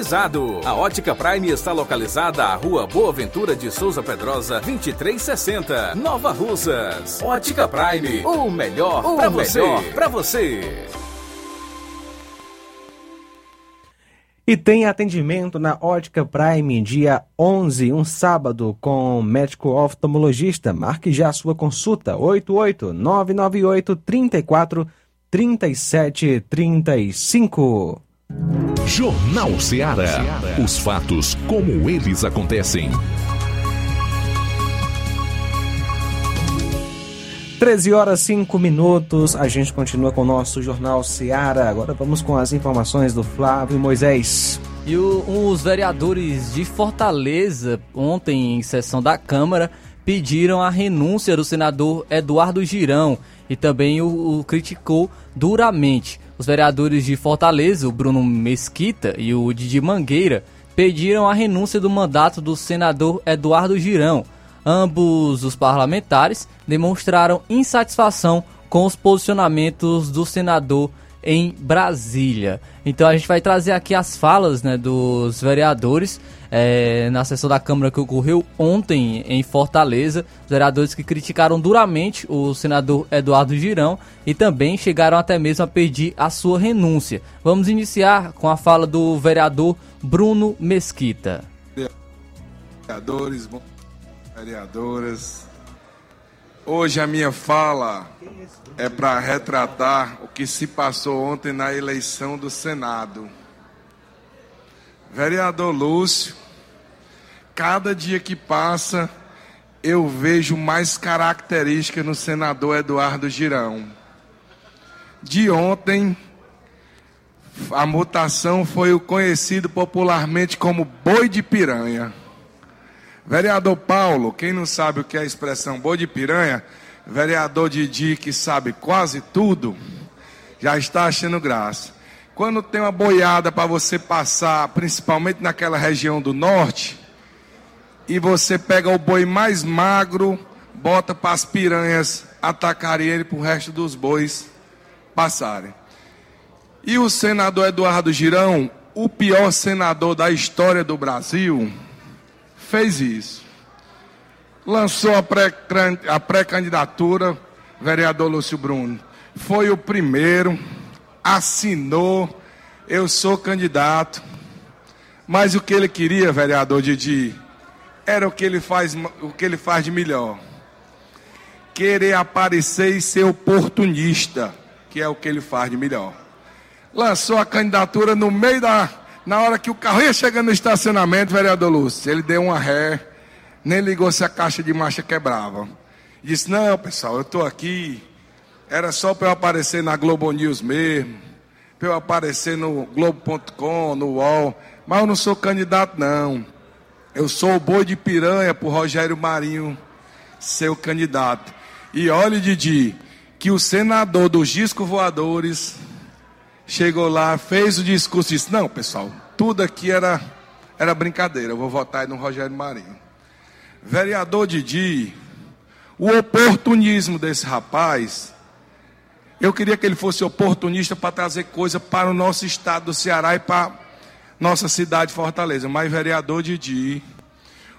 A Ótica Prime está localizada à Rua Boa Ventura de Souza Pedrosa, 2360, Nova Russas. Ótica Prime, o melhor O para você. melhor Pra você. E tem atendimento na Ótica Prime dia 11, um sábado, com médico oftalmologista. Marque já a sua consulta. 88 998 34 37 35. Jornal Ceará. Os fatos como eles acontecem. 13 horas 5 minutos. A gente continua com o nosso Jornal Seara. Agora vamos com as informações do Flávio Moisés. E o- os vereadores de Fortaleza, ontem em sessão da Câmara, pediram a renúncia do senador Eduardo Girão e também o, o criticou duramente. Os vereadores de Fortaleza, o Bruno Mesquita e o Didi Mangueira, pediram a renúncia do mandato do senador Eduardo Girão. Ambos os parlamentares demonstraram insatisfação com os posicionamentos do senador em Brasília. Então a gente vai trazer aqui as falas né, dos vereadores eh, na sessão da Câmara que ocorreu ontem em Fortaleza. Vereadores que criticaram duramente o senador Eduardo Girão e também chegaram até mesmo a pedir a sua renúncia. Vamos iniciar com a fala do vereador Bruno Mesquita. vereadores, vereadoras. Hoje a minha fala é para retratar o que se passou ontem na eleição do Senado. Vereador Lúcio, cada dia que passa eu vejo mais característica no senador Eduardo Girão. De ontem, a mutação foi o conhecido popularmente como boi de piranha. Vereador Paulo, quem não sabe o que é a expressão boi de piranha, vereador Didi, que sabe quase tudo, já está achando graça. Quando tem uma boiada para você passar, principalmente naquela região do norte, e você pega o boi mais magro, bota para as piranhas atacaria ele para o resto dos bois passarem. E o senador Eduardo Girão, o pior senador da história do Brasil, fez isso. Lançou a pré-candidatura, vereador Lúcio Bruno. Foi o primeiro, assinou, eu sou candidato. Mas o que ele queria, vereador Didi, era o que ele faz, o que ele faz de melhor. Querer aparecer e ser oportunista, que é o que ele faz de melhor. Lançou a candidatura no meio da. Na hora que o carro ia chegando no estacionamento, vereador Lúcio, ele deu uma ré, nem ligou se a caixa de marcha quebrava. Disse: Não, pessoal, eu estou aqui. Era só para eu aparecer na Globo News mesmo, para eu aparecer no Globo.com, no UOL. Mas eu não sou candidato, não. Eu sou o boi de piranha para Rogério Marinho ser o candidato. E olhe, Didi, que o senador dos discos voadores chegou lá, fez o discurso e disse: Não, pessoal, tudo aqui era, era brincadeira, eu vou votar no Rogério Marinho. Vereador Didi, o oportunismo desse rapaz, eu queria que ele fosse oportunista para trazer coisa para o nosso estado do Ceará e para nossa cidade Fortaleza. Mas vereador Didi,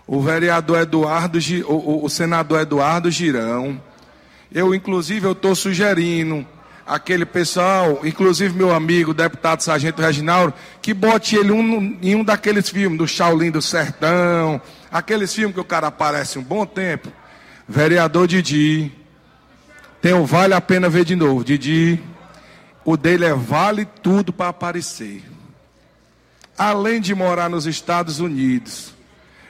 o vereador Eduardo, o, o- senador Eduardo Girão, eu inclusive eu estou sugerindo aquele pessoal, inclusive meu amigo, deputado Sargento Reginaldo, que bote ele um- em um daqueles filmes do Shaolin do Sertão, aqueles filmes que o cara aparece um bom tempo. Vereador Didi, tem o Vale a Pena Ver de novo. Didi, o dele é Vale Tudo para aparecer. Além de morar nos Estados Unidos,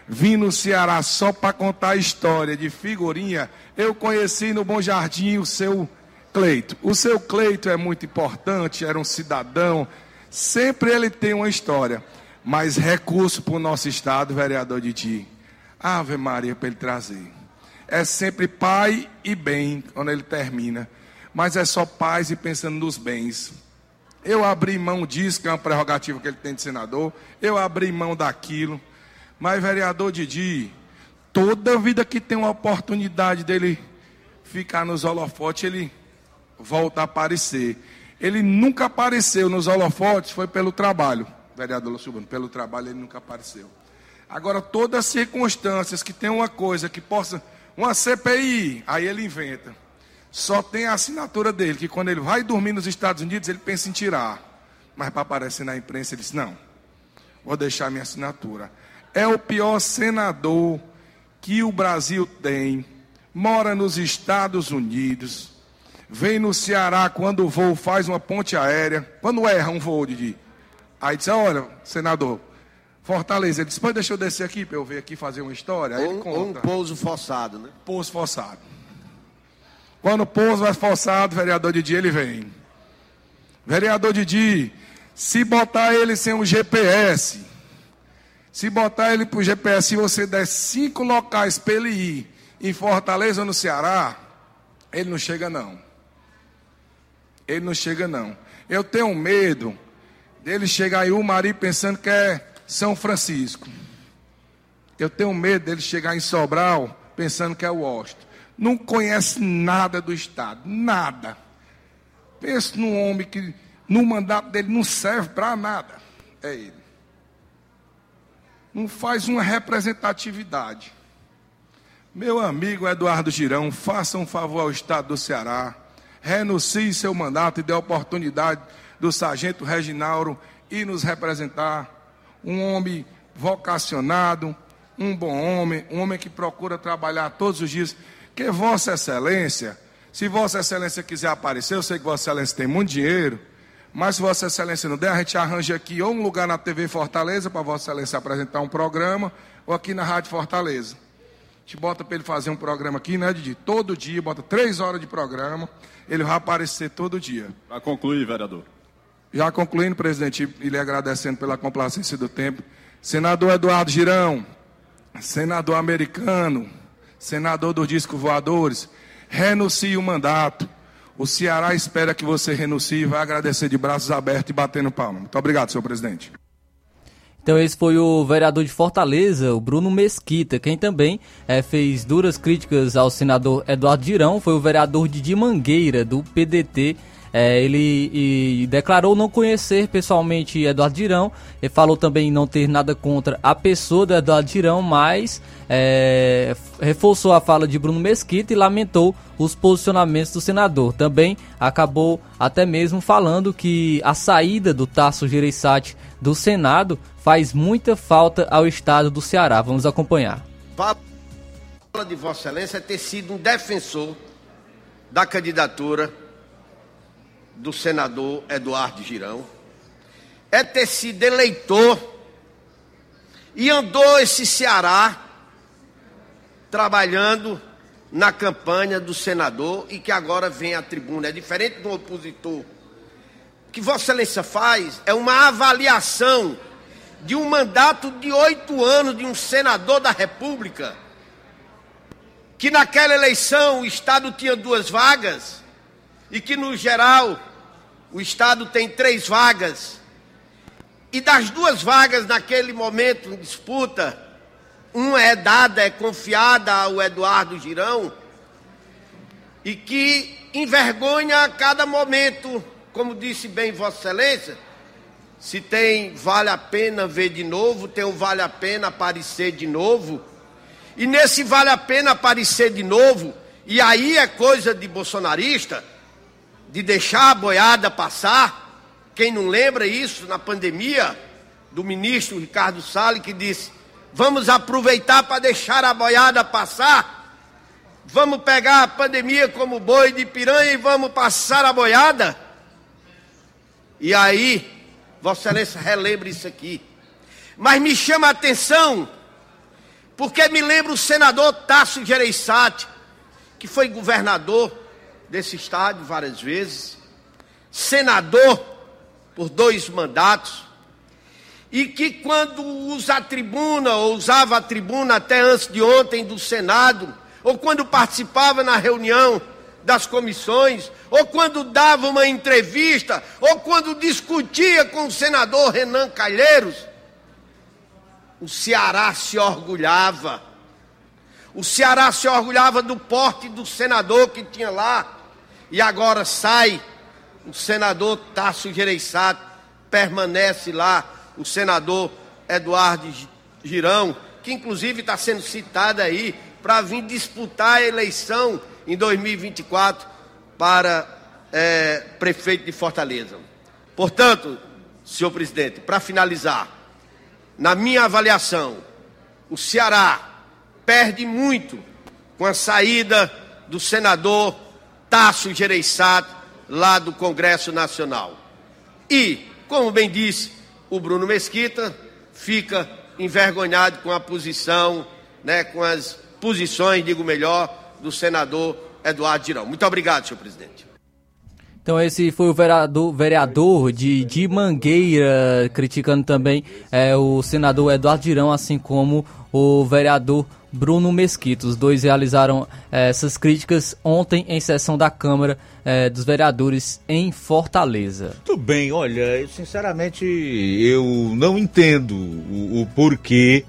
vim no Ceará só para contar a história de figurinha, eu conheci no Bom Jardim o seu Cleito. O seu Cleito é muito importante, era um cidadão, sempre ele tem uma história. Mas recurso para o nosso estado, vereador Didi. Ave Maria para ele trazer. É sempre pai e bem quando ele termina. Mas é só paz e pensando nos bens. Eu abri mão disso, que é uma prerrogativa que ele tem de senador. Eu abri mão daquilo. Mas, vereador Didi, toda vida que tem uma oportunidade dele ficar nos holofotes, ele volta a aparecer. Ele nunca apareceu nos holofotes, foi pelo trabalho. Vereador Lúcio pelo trabalho ele nunca apareceu. Agora, todas as circunstâncias que tem uma coisa que possa. Uma CPI, aí ele inventa. Só tem a assinatura dele, que quando ele vai dormir nos Estados Unidos, ele pensa em tirar. Mas para aparecer na imprensa, ele diz: não, vou deixar minha assinatura. É o pior senador que o Brasil tem, mora nos Estados Unidos, vem no Ceará quando o voo faz uma ponte aérea, quando erra um voo, Didi. Aí diz: olha, senador, Fortaleza, ele disse: pode deixa eu descer aqui para eu ver aqui fazer uma história. Aí ele Ou, conta. ou um pouso forçado, né? Pouso forçado. Quando o pouso é forçado, vereador Didi, ele vem. Vereador Didi, se botar ele sem um GPS, se botar ele pro GPS e você der cinco locais para ele ir em Fortaleza ou no Ceará, ele não chega não. Ele não chega não. Eu tenho medo dele chegar em Umari pensando que é São Francisco. Eu tenho medo dele chegar em Sobral pensando que é Washington. Não conhece nada do Estado, nada. Pensa num homem que no mandato dele não serve para nada. É ele. Não faz uma representatividade. Meu amigo Eduardo Girão, faça um favor ao Estado do Ceará. Renuncie seu mandato e dê a oportunidade do sargento Reginaldo ir nos representar. Um homem vocacionado, um bom homem, um homem que procura trabalhar todos os dias. Que Vossa Excelência, se Vossa Excelência quiser aparecer, eu sei que Vossa Excelência tem muito dinheiro, mas se Vossa Excelência não der, a gente arranja aqui ou um lugar na TV Fortaleza para Vossa Excelência apresentar um programa, ou aqui na Rádio Fortaleza. A gente bota para ele fazer um programa aqui, né, Didi? Todo dia, bota três horas de programa, ele vai aparecer todo dia. Para concluir, vereador. Já concluindo, presidente, e lhe agradecendo pela complacência do tempo. Senador Eduardo Girão, senador americano, senador dos discos voadores, renuncie o mandato. O Ceará espera que você renuncie e vai agradecer de braços abertos e batendo palma. Muito obrigado, senhor presidente. Então esse foi o vereador de Fortaleza, o Bruno Mesquita, quem também é, fez duras críticas ao senador Eduardo Girão, foi o vereador de Mangueira, do PDT, é, ele e, declarou não conhecer pessoalmente Eduardo Girão. Ele falou também não ter nada contra a pessoa do Eduardo Girão, mas é, reforçou a fala de Bruno Mesquita e lamentou os posicionamentos do senador. Também acabou até mesmo falando que a saída do Tasso Gereissati do Senado faz muita falta ao estado do Ceará. Vamos acompanhar. Fala de Vossa Excelência é ter sido um defensor da candidatura do senador Eduardo Girão, é ter sido eleitor e andou esse Ceará trabalhando na campanha do senador e que agora vem à tribuna. É diferente do opositor. O que Vossa Excelência faz é uma avaliação de um mandato de oito anos de um senador da República, que naquela eleição o Estado tinha duas vagas e que, no geral, o Estado tem três vagas. E das duas vagas naquele momento em disputa, uma é dada, é confiada ao Eduardo Girão, e que envergonha a cada momento, como disse bem Vossa Excelência, se tem vale a pena ver de novo, tem o vale a pena aparecer de novo. E nesse vale a pena aparecer de novo, e aí é coisa de bolsonarista, de deixar a boiada passar. Quem não lembra isso na pandemia, do ministro Ricardo Salles, que disse: vamos aproveitar para deixar a boiada passar. Vamos pegar a pandemia como boi de piranha e vamos passar a boiada. E aí, Vossa Excelência relembra isso aqui. Mas me chama a atenção, porque me lembra o senador Tasso Gereissati, que foi governador desse estádio várias vezes, senador por dois mandatos, e que quando usa a tribuna, ou usava a tribuna até antes de ontem do Senado, ou quando participava na reunião das comissões, ou quando dava uma entrevista, ou quando discutia com o senador Renan Calheiros, o Ceará se orgulhava. O Ceará se orgulhava do porte do senador que tinha lá. E agora sai o senador Tasso Gereissati, permanece lá o senador Eduardo Girão, que inclusive está sendo citado aí para vir disputar a eleição em 2024 para é, prefeito de Fortaleza. Portanto, senhor presidente, para finalizar, na minha avaliação, o Ceará perde muito com a saída do senador Tasso Gereissati, lá do Congresso Nacional. E, como bem disse o Bruno Mesquita, fica envergonhado com a posição, né, com as posições, digo melhor, do senador Eduardo Girão. Muito obrigado, senhor presidente. Então esse foi o vereador, vereador de, de Mangueira, criticando também é, o senador Eduardo Girão, assim como o vereador Bruno Mesquita. Os dois realizaram eh, essas críticas ontem em sessão da Câmara eh, dos Vereadores em Fortaleza. Tudo bem, olha, eu, sinceramente eu não entendo o, o porquê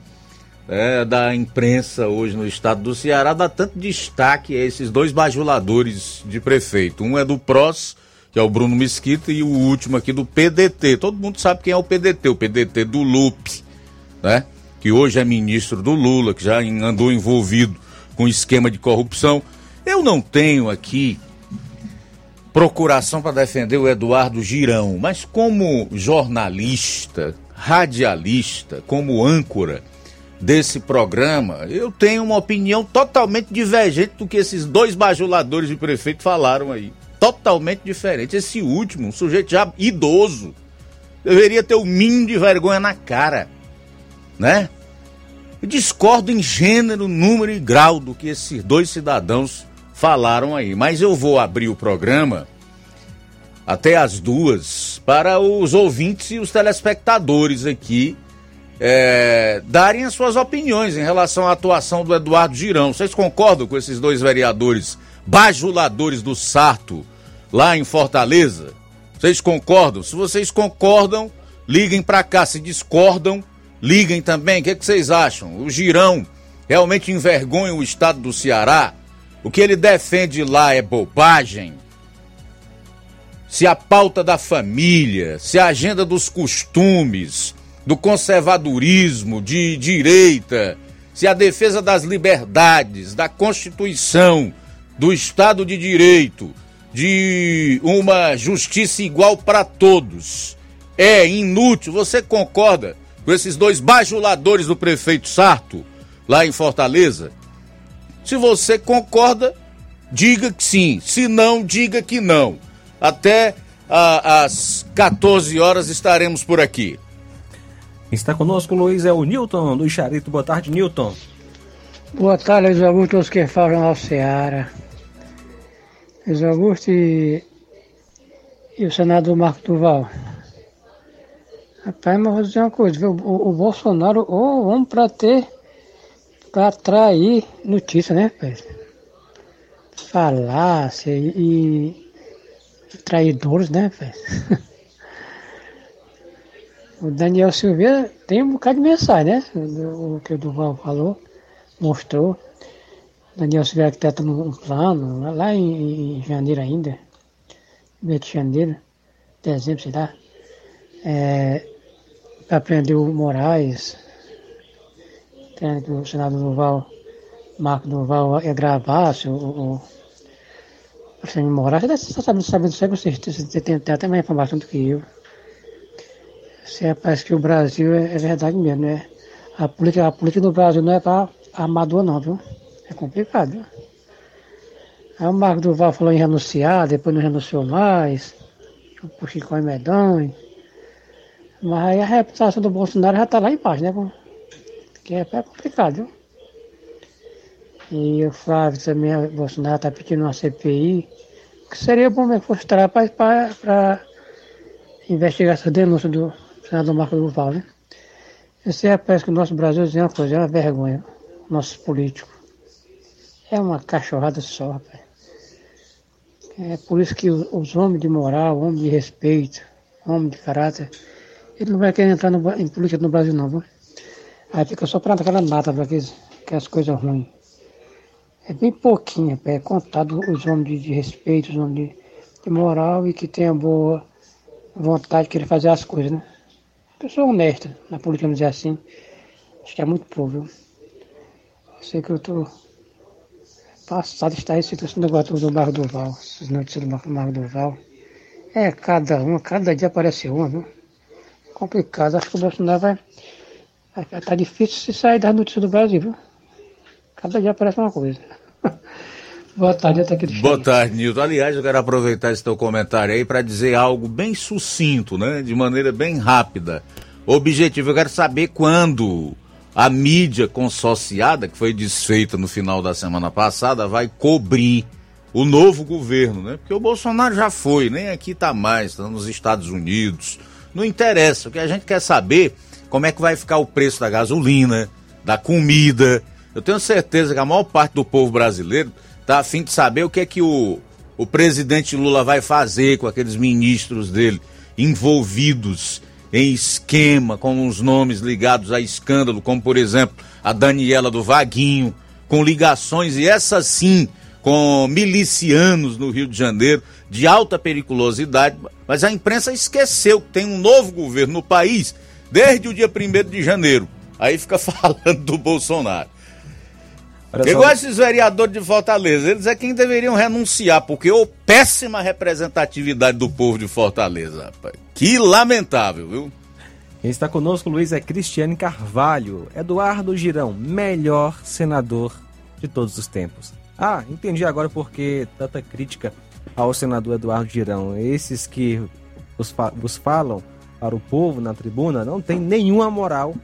é, da imprensa hoje no estado do Ceará dar tanto destaque a esses dois bajuladores de prefeito. Um é do PROS, que é o Bruno Mesquita, e o último aqui do PDT. Todo mundo sabe quem é o PDT, o PDT do Lupe, né? Que hoje é ministro do Lula, que já andou envolvido com esquema de corrupção. Eu não tenho aqui procuração para defender o Eduardo Girão, mas como jornalista, radialista, como âncora desse programa, eu tenho uma opinião totalmente divergente do que esses dois bajuladores de prefeito falaram aí. Totalmente diferente. Esse último, um sujeito já idoso, deveria ter o mínimo de vergonha na cara né? Eu discordo em gênero, número e grau do que esses dois cidadãos falaram aí, mas eu vou abrir o programa até as duas para os ouvintes e os telespectadores aqui é, darem as suas opiniões em relação à atuação do Eduardo Girão. Vocês concordam com esses dois vereadores bajuladores do Sarto lá em Fortaleza? Vocês concordam? Se vocês concordam, liguem para cá. Se discordam, Liguem também, o que, é que vocês acham? O Girão realmente envergonha o estado do Ceará? O que ele defende lá é bobagem? Se a pauta da família, se a agenda dos costumes, do conservadorismo de direita, se a defesa das liberdades, da Constituição, do Estado de Direito, de uma justiça igual para todos, é inútil. Você concorda com esses dois bajuladores do prefeito Sarto, lá em Fortaleza? Se você concorda, diga que sim. Se não, diga que não. Até às 14 horas estaremos por aqui. Está conosco, Luiz, é o Newton do Charito. Boa tarde, Newton. Boa tarde, Luiz Augusto, todos que falam ao Ceará. Luiz Augusto e, e o senador Marco Duval. Rapaz, mas vou dizer uma coisa? O, o Bolsonaro, ou vamos para ter, para atrair notícia, né, rapaz? Falácia e, e traidores, né, rapaz? o Daniel Silveira tem um bocado de mensagem, né? O, o que o Duval falou, mostrou. Daniel Silveira que está um plano, lá em, em janeiro ainda, mês de janeiro, dezembro, sei lá. É, o Moraes, que o senador Duval, Marco Duval, é gravasse o, o, o Moraes, você está sabendo, sabendo aí, você, você tem, até mais informação do que eu. Você parece que o Brasil é, é verdade mesmo, né? A política, a política do Brasil não é para armador não, viu? É complicado? Aí o Marco Duval falou em renunciar, depois não renunciou mais, o Chico Medonho. Mas aí a reputação do Bolsonaro já está lá embaixo, né? Que é, complicado, viu? E o Flávio também, o Bolsonaro está pedindo uma CPI, que seria bom que fosse para investigar essa denúncia do senador Marco Duval, né? Esse é, parece que o nosso Brasil é uma coisa, é uma vergonha, nossos políticos. É uma cachorrada só, rapaz. É por isso que os homens de moral, homens de respeito, homens de caráter, ele não vai querer entrar no, em política no Brasil, não, viu? Aí fica só para aquela nata, para aquelas coisas ruins. É bem pouquinho, é contado os homens de, de respeito, os homens de, de, moral e que tenham boa vontade de querer fazer as coisas, né? Pessoa honesta, na política, vamos dizer assim. Acho que é muito pouco, viu? Sei que eu tô passado está esse negócio do Marco Duval, essas notícias do Marco Duval. É, cada uma, cada dia aparece uma, viu? Complicado. Acho que o Bolsonaro vai. tá difícil se sair das notícias do Brasil, viu? Cada dia aparece uma coisa. Boa tarde, até aqui Boa tarde, Nilton. Aliás, eu quero aproveitar esse teu comentário aí para dizer algo bem sucinto, né? De maneira bem rápida. Objetivo, eu quero saber quando a mídia consorciada, que foi desfeita no final da semana passada, vai cobrir o novo governo, né? Porque o Bolsonaro já foi, nem aqui tá mais, está nos Estados Unidos, não interessa. O que a gente quer saber como é que vai ficar o preço da gasolina, da comida. Eu tenho certeza que a maior parte do povo brasileiro está afim de saber o que é que o, o presidente Lula vai fazer com aqueles ministros dele envolvidos em esquema, com os nomes ligados a escândalo, como por exemplo a Daniela do Vaguinho, com ligações, e essa sim, com milicianos no Rio de Janeiro, de alta periculosidade, mas a imprensa esqueceu que tem um novo governo no país desde o dia 1 de janeiro. Aí fica falando do Bolsonaro. Olha Igual só... esses vereadores de Fortaleza, eles é quem deveriam renunciar, porque o péssima representatividade do povo de Fortaleza, rapaz. Que lamentável, viu? Quem está conosco, Luiz, é Cristiane Carvalho. Eduardo Girão, melhor senador de todos os tempos. Ah, entendi agora porque tanta crítica ao senador Eduardo Girão. Esses que vos, fa vos falam para o povo na tribuna não tem nenhuma moral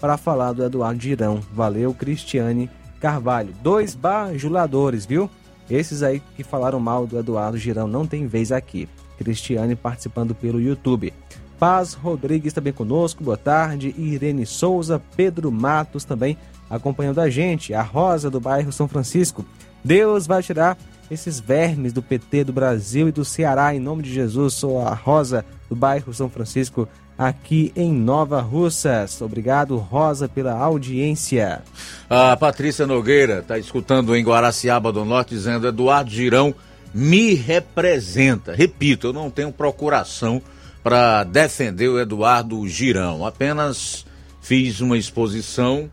para falar do Eduardo Girão. Valeu, Cristiane Carvalho. Dois bajuladores, viu? Esses aí que falaram mal do Eduardo Girão não tem vez aqui. Cristiane participando pelo YouTube. Paz Rodrigues também conosco, boa tarde. Irene Souza, Pedro Matos também acompanhando a gente. A Rosa do bairro São Francisco. Deus vai tirar esses vermes do PT do Brasil e do Ceará, em nome de Jesus. Sou a Rosa do bairro São Francisco, aqui em Nova Russas. Obrigado, Rosa, pela audiência. A Patrícia Nogueira está escutando em Guaraciaba do Norte dizendo: Eduardo Girão me representa. Repito, eu não tenho procuração para defender o Eduardo Girão, apenas fiz uma exposição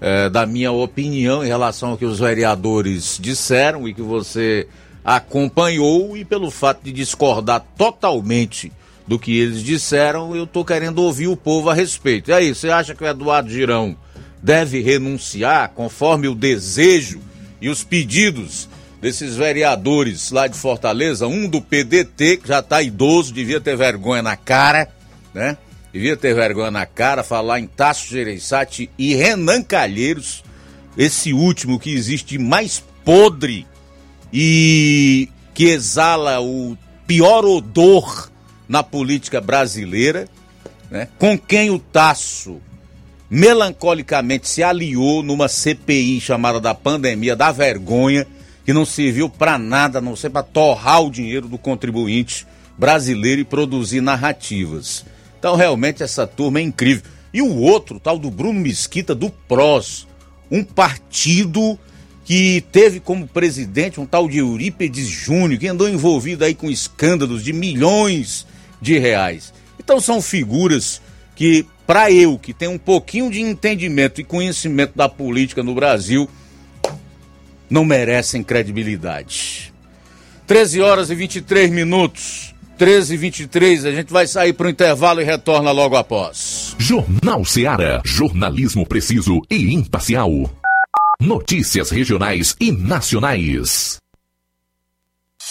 eh, da minha opinião em relação ao que os vereadores disseram e que você acompanhou, e pelo fato de discordar totalmente do que eles disseram, eu estou querendo ouvir o povo a respeito. E aí, você acha que o Eduardo Girão deve renunciar conforme o desejo e os pedidos desses vereadores lá de Fortaleza? Um do PDT, que já está idoso, devia ter vergonha na cara, né? Devia ter vergonha na cara, falar em Tasso Gereissati e Renan Calheiros, esse último que existe mais podre e que exala o pior odor na política brasileira, né? com quem o Tasso melancolicamente se aliou numa CPI chamada da pandemia da vergonha, que não serviu para nada, a não ser para torrar o dinheiro do contribuinte brasileiro e produzir narrativas. Então, realmente, essa turma é incrível. E o outro, tal do Bruno Mesquita, do PROS, um partido que teve como presidente um tal de Eurípedes Júnior, que andou envolvido aí com escândalos de milhões de reais. Então são figuras que, para eu, que tenho um pouquinho de entendimento e conhecimento da política no Brasil, não merecem credibilidade. 13 horas e 23 minutos. 13 e 23, a gente vai sair para o intervalo e retorna logo após. Jornal Seara. Jornalismo preciso e imparcial. Notícias regionais e nacionais.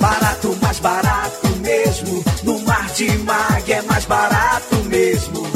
Barato, mais barato mesmo. No Martimag é mais barato mesmo.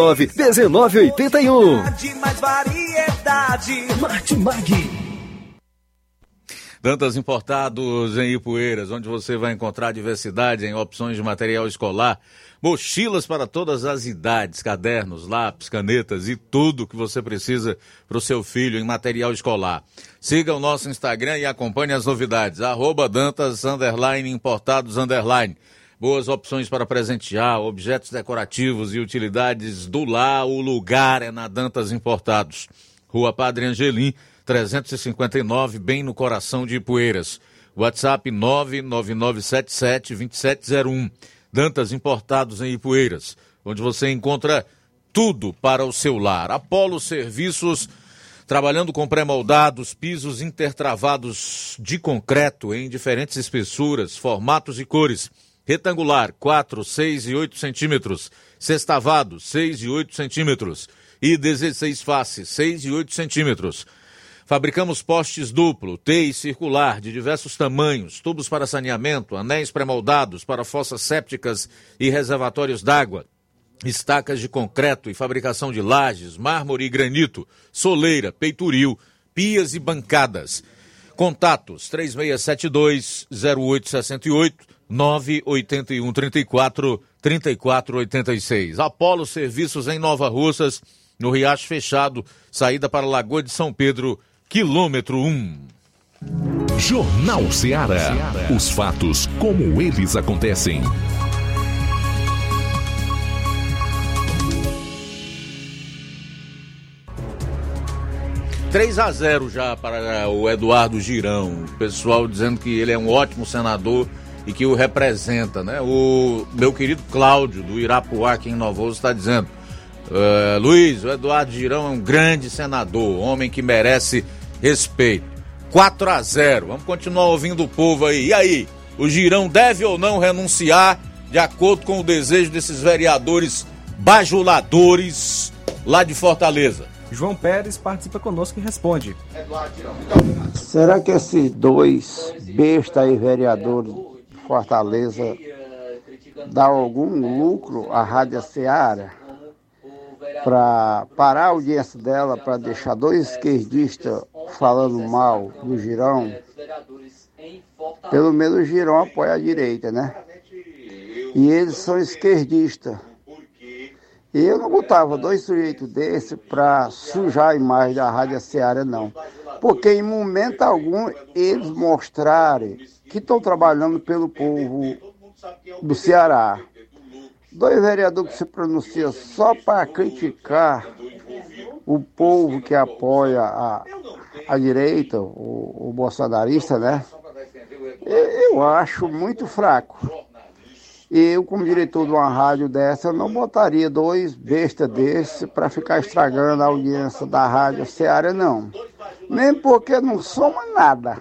1981. De mais variedade. Martimag. Dantas Importados em Ipueiras, onde você vai encontrar diversidade em opções de material escolar, mochilas para todas as idades, cadernos, lápis, canetas e tudo que você precisa para o seu filho em material escolar. Siga o nosso Instagram e acompanhe as novidades. Arroba Dantas underline, Importados underline. Boas opções para presentear, objetos decorativos e utilidades do lar. O lugar é na Dantas Importados. Rua Padre Angelim, 359, bem no coração de Ipueiras. WhatsApp 999772701. Dantas Importados em Ipueiras, onde você encontra tudo para o seu lar. Apolo Serviços, trabalhando com pré-moldados, pisos intertravados de concreto em diferentes espessuras, formatos e cores. Retangular, 4, 6 e 8 centímetros. Sextavado, 6 e 8 centímetros. E 16 faces, 6 e 8 centímetros. Fabricamos postes duplo, T e circular, de diversos tamanhos, tubos para saneamento, anéis pré-moldados para fossas sépticas e reservatórios d'água, estacas de concreto e fabricação de lajes, mármore e granito, soleira, peitoril, pias e bancadas. Contatos 3672-0868, 98134-3486. Apolo Serviços em Nova Russas, no Riacho Fechado, saída para Lagoa de São Pedro, quilômetro 1. Jornal Ceará. Os fatos como eles acontecem. Três a 0 já para o Eduardo Girão. O pessoal dizendo que ele é um ótimo senador e que o representa, né? O meu querido Cláudio, do Irapuá, aqui em Novoso, está dizendo: uh, Luiz, o Eduardo Girão é um grande senador, homem que merece respeito. 4 a 0 Vamos continuar ouvindo o povo aí. E aí, o Girão deve ou não renunciar de acordo com o desejo desses vereadores bajuladores lá de Fortaleza? João Pérez participa conosco e responde. Será que esses dois besta aí, vereadores de Fortaleza, dá algum lucro à Rádio Seara para parar a audiência dela, para deixar dois esquerdistas falando mal do Girão? Pelo menos o Girão apoia a direita, né? E eles são esquerdistas. Eu não botava dois sujeitos desses para sujar a imagem da Rádio Seara, não. Porque em momento algum eles mostrarem que estão trabalhando pelo povo do Ceará. Dois vereadores que se pronunciam só para criticar o povo que apoia a, a direita, o, o bolsonarista, né? Eu acho muito fraco. Eu, como diretor de uma rádio dessa, não botaria dois bestas desses para ficar estragando a audiência da rádio Seara, não. Nem porque não soma nada.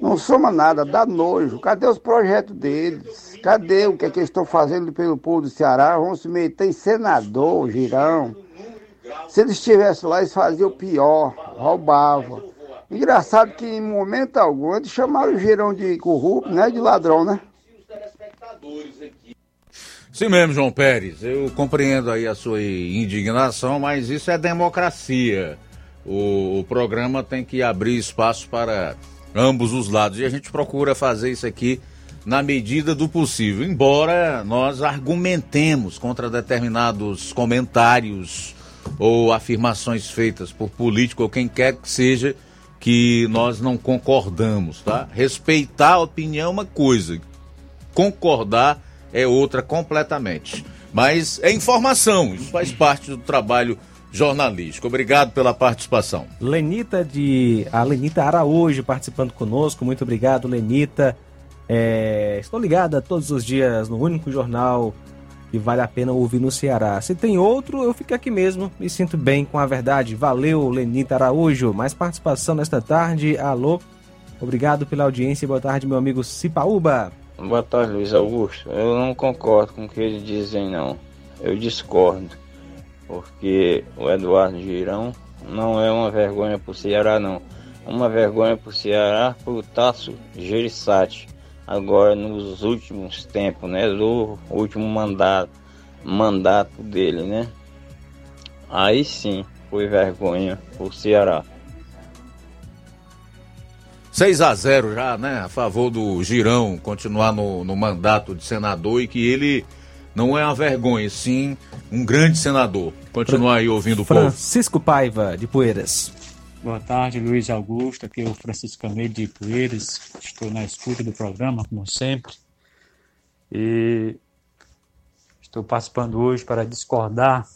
Não soma nada, dá nojo. Cadê os projetos deles? Cadê o que, é que eles estão fazendo pelo povo do Ceará? Vão se meter em senador, girão. Se eles estivessem lá, eles faziam pior, roubavam. Engraçado que em momento algum eles chamaram o girão de corrupto, né? De ladrão, né? Sim mesmo, João Pérez. Eu compreendo aí a sua indignação, mas isso é democracia. O, o, programa tem que abrir espaço para ambos os lados. E a gente procura fazer isso aqui na medida do possível. Embora nós argumentemos contra determinados comentários ou afirmações feitas por político ou quem quer que seja que nós não concordamos, tá? Respeitar a opinião é uma coisa, concordar é outra completamente. Mas é informação, isso faz parte do trabalho jornalístico. Obrigado pela participação. Lenita de. A Lenita Araújo participando conosco. Muito obrigado, Lenita. É... Estou ligada todos os dias no único jornal que vale a pena ouvir no Ceará. Se tem outro, eu fico aqui mesmo. Me sinto bem com a verdade. Valeu, Lenita Araújo. Mais participação nesta tarde. Alô. Obrigado pela audiência. Boa tarde, meu amigo Cipaúba. Boa tarde, Luiz Augusto. Eu não concordo com o que eles dizem, não. Eu discordo. Porque o Eduardo Girão não é uma vergonha para o Ceará, não. Uma vergonha para o Ceará para o Tasso Gerissati. Agora, nos últimos tempos, né? Do último mandato, mandato dele, né? Aí sim foi vergonha para o Ceará. 6 a 0 já, né? A favor do Girão continuar no, no mandato de senador e que ele não é uma vergonha, sim um grande senador. Continuar aí ouvindo o povo. Francisco Paiva, de Poeiras. Boa tarde, Luiz Augusto. Aqui é o Francisco Camelo de Poeiras. Estou na escuta do programa, como sempre. E estou participando hoje para discordar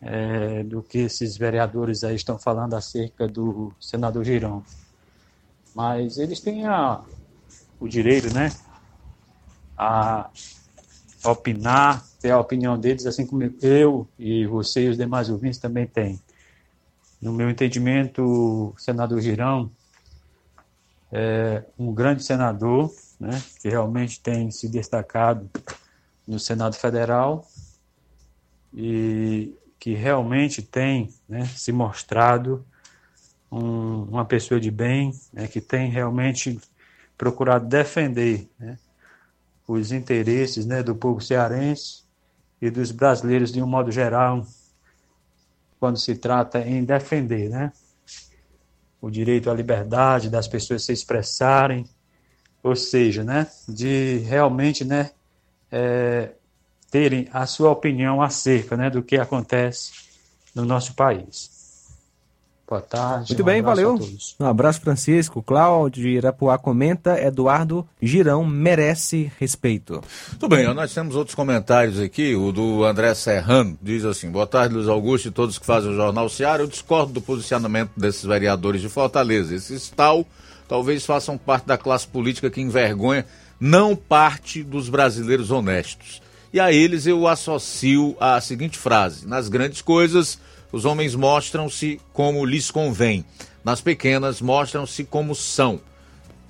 é, do que esses vereadores aí estão falando acerca do senador Girão. Mas eles têm a, o direito, né, a opinar, ter a opinião deles, assim como eu e você e os demais ouvintes também têm. No meu entendimento, o senador Girão é um grande senador, né, que realmente tem se destacado no Senado Federal e que realmente tem né, se mostrado um, uma pessoa de bem, né, que tem realmente procurado defender né, os interesses né, do povo cearense e dos brasileiros de um modo geral, quando se trata em defender né, o direito à liberdade das pessoas se expressarem, ou seja, né, de realmente né, é, terem a sua opinião acerca né, do que acontece no nosso país. Boa tarde. Muito um bem, abraço valeu. Um abraço, Francisco. Cláudio de Irapuá comenta. Eduardo Girão merece respeito. Tudo bem, nós temos outros comentários aqui. O do André Serrano diz assim: Boa tarde, Luiz Augusto e todos que fazem o Jornal Seara. Eu discordo do posicionamento desses vereadores de Fortaleza. Esses tal talvez façam parte da classe política que envergonha não parte dos brasileiros honestos. E a eles eu associo a seguinte frase: Nas grandes coisas, os homens mostram-se como lhes convém, nas pequenas, mostram-se como são.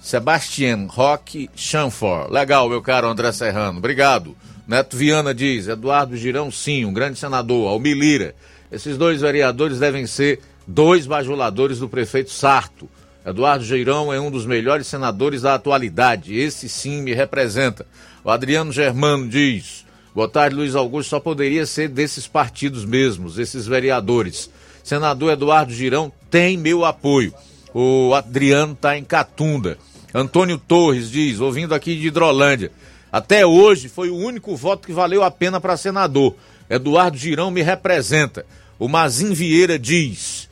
Sebastian Roque Chanfort. Legal, meu caro André Serrano, obrigado. Neto Viana diz: Eduardo Girão, sim, um grande senador. Almir Lira. Esses dois vereadores devem ser dois bajuladores do prefeito Sarto. Eduardo Girão é um dos melhores senadores da atualidade. Esse sim me representa. O Adriano Germano diz: Boa tarde, Luiz Augusto. Só poderia ser desses partidos mesmos, esses vereadores. Senador Eduardo Girão tem meu apoio. O Adriano está em Catunda. Antônio Torres diz, ouvindo aqui de Hidrolândia. Até hoje foi o único voto que valeu a pena para senador. Eduardo Girão me representa. O Mazin Vieira diz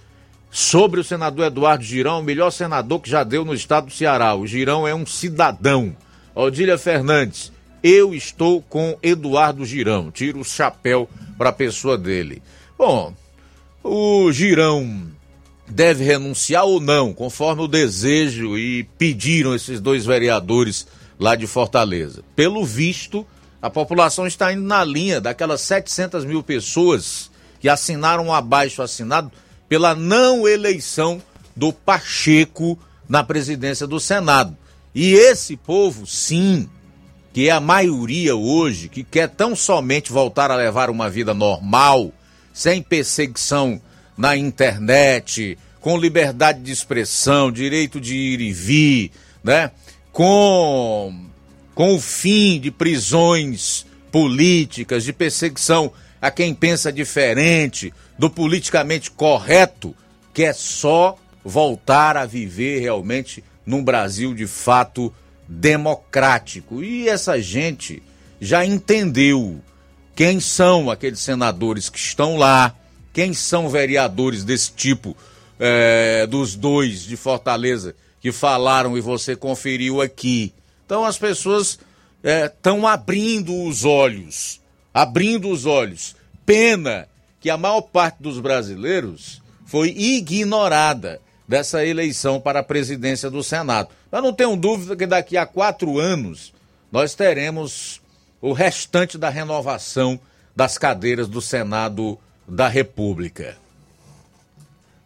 sobre o senador Eduardo Girão, o melhor senador que já deu no estado do Ceará. O Girão é um cidadão. Odília Fernandes, eu estou com Eduardo Girão. Tiro o chapéu para a pessoa dele. Bom, o Girão deve renunciar ou não, conforme o desejo e pediram esses dois vereadores lá de Fortaleza. Pelo visto, a população está indo na linha daquelas 700 mil pessoas que assinaram um abaixo assinado pela não eleição do Pacheco na presidência do Senado. E esse povo, sim, que é a maioria hoje, que quer tão somente voltar a levar uma vida normal, sem perseguição na internet, com liberdade de expressão, direito de ir e vir, né? Com, com o fim de prisões políticas, de perseguição a quem pensa diferente, do politicamente correto, quer só voltar a viver realmente num Brasil de fato democrático. E essa gente já entendeu quem são aqueles senadores que estão lá, quem são vereadores desse tipo, é, dos dois de Fortaleza que falaram e você conferiu aqui. Então as pessoas estão é, abrindo os olhos, abrindo os olhos. Pena que a maior parte dos brasileiros foi ignorada dessa eleição para a presidência do Senado. Eu não tenho dúvida que daqui a quatro anos nós teremos o restante da renovação das cadeiras do Senado da República.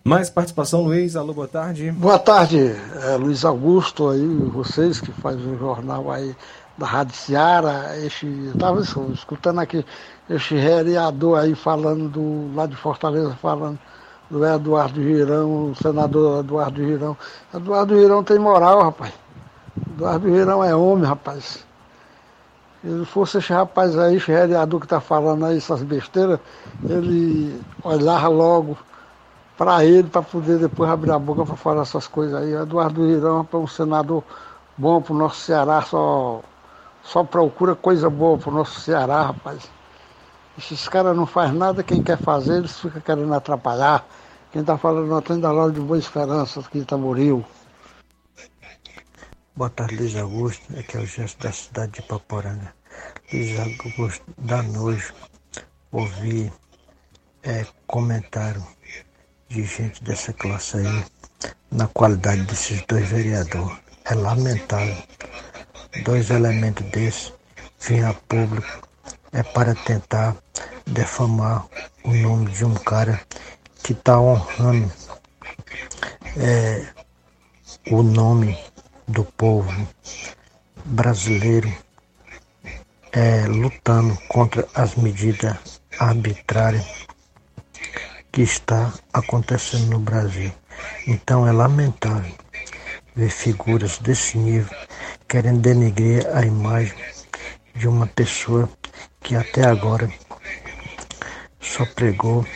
Mais participação, Luiz. Alô, boa tarde. Boa tarde, é, Luiz Augusto, aí, vocês que fazem o jornal aí da Rádio Seara. Estava escutando aqui este vereador aí falando do, lá de Fortaleza, falando do Eduardo Girão, o senador Eduardo Girão. Eduardo Girão tem moral, rapaz. Eduardo Girão é homem, rapaz. Se fosse esse rapaz aí, esse vereador que está falando aí essas besteiras, ele olhava logo para ele, para poder depois abrir a boca para falar essas coisas aí. Eduardo Girão é um senador bom para o nosso Ceará, só, só procura coisa boa para o nosso Ceará, rapaz. Esses caras não fazem nada, quem quer fazer, eles ficam querendo atrapalhar. Quem está falando não tem da loja de Boa Esperança, que Itamboril. Boa tarde, Luiz Augusto. Aqui é o gesto da cidade de Paporanga. Luiz Augusto, dá nojo ouvir é, comentário de gente dessa classe aí na qualidade desses dois vereadores. É lamentável. Dois elementos desses vir a público é para tentar defamar o nome de um cara que está honrando é, o nome do povo brasileiro é, lutando contra as medidas arbitrárias que está acontecendo no Brasil. Então é lamentável ver figuras desse nível querendo denegrir a imagem de uma pessoa que até agora só pregou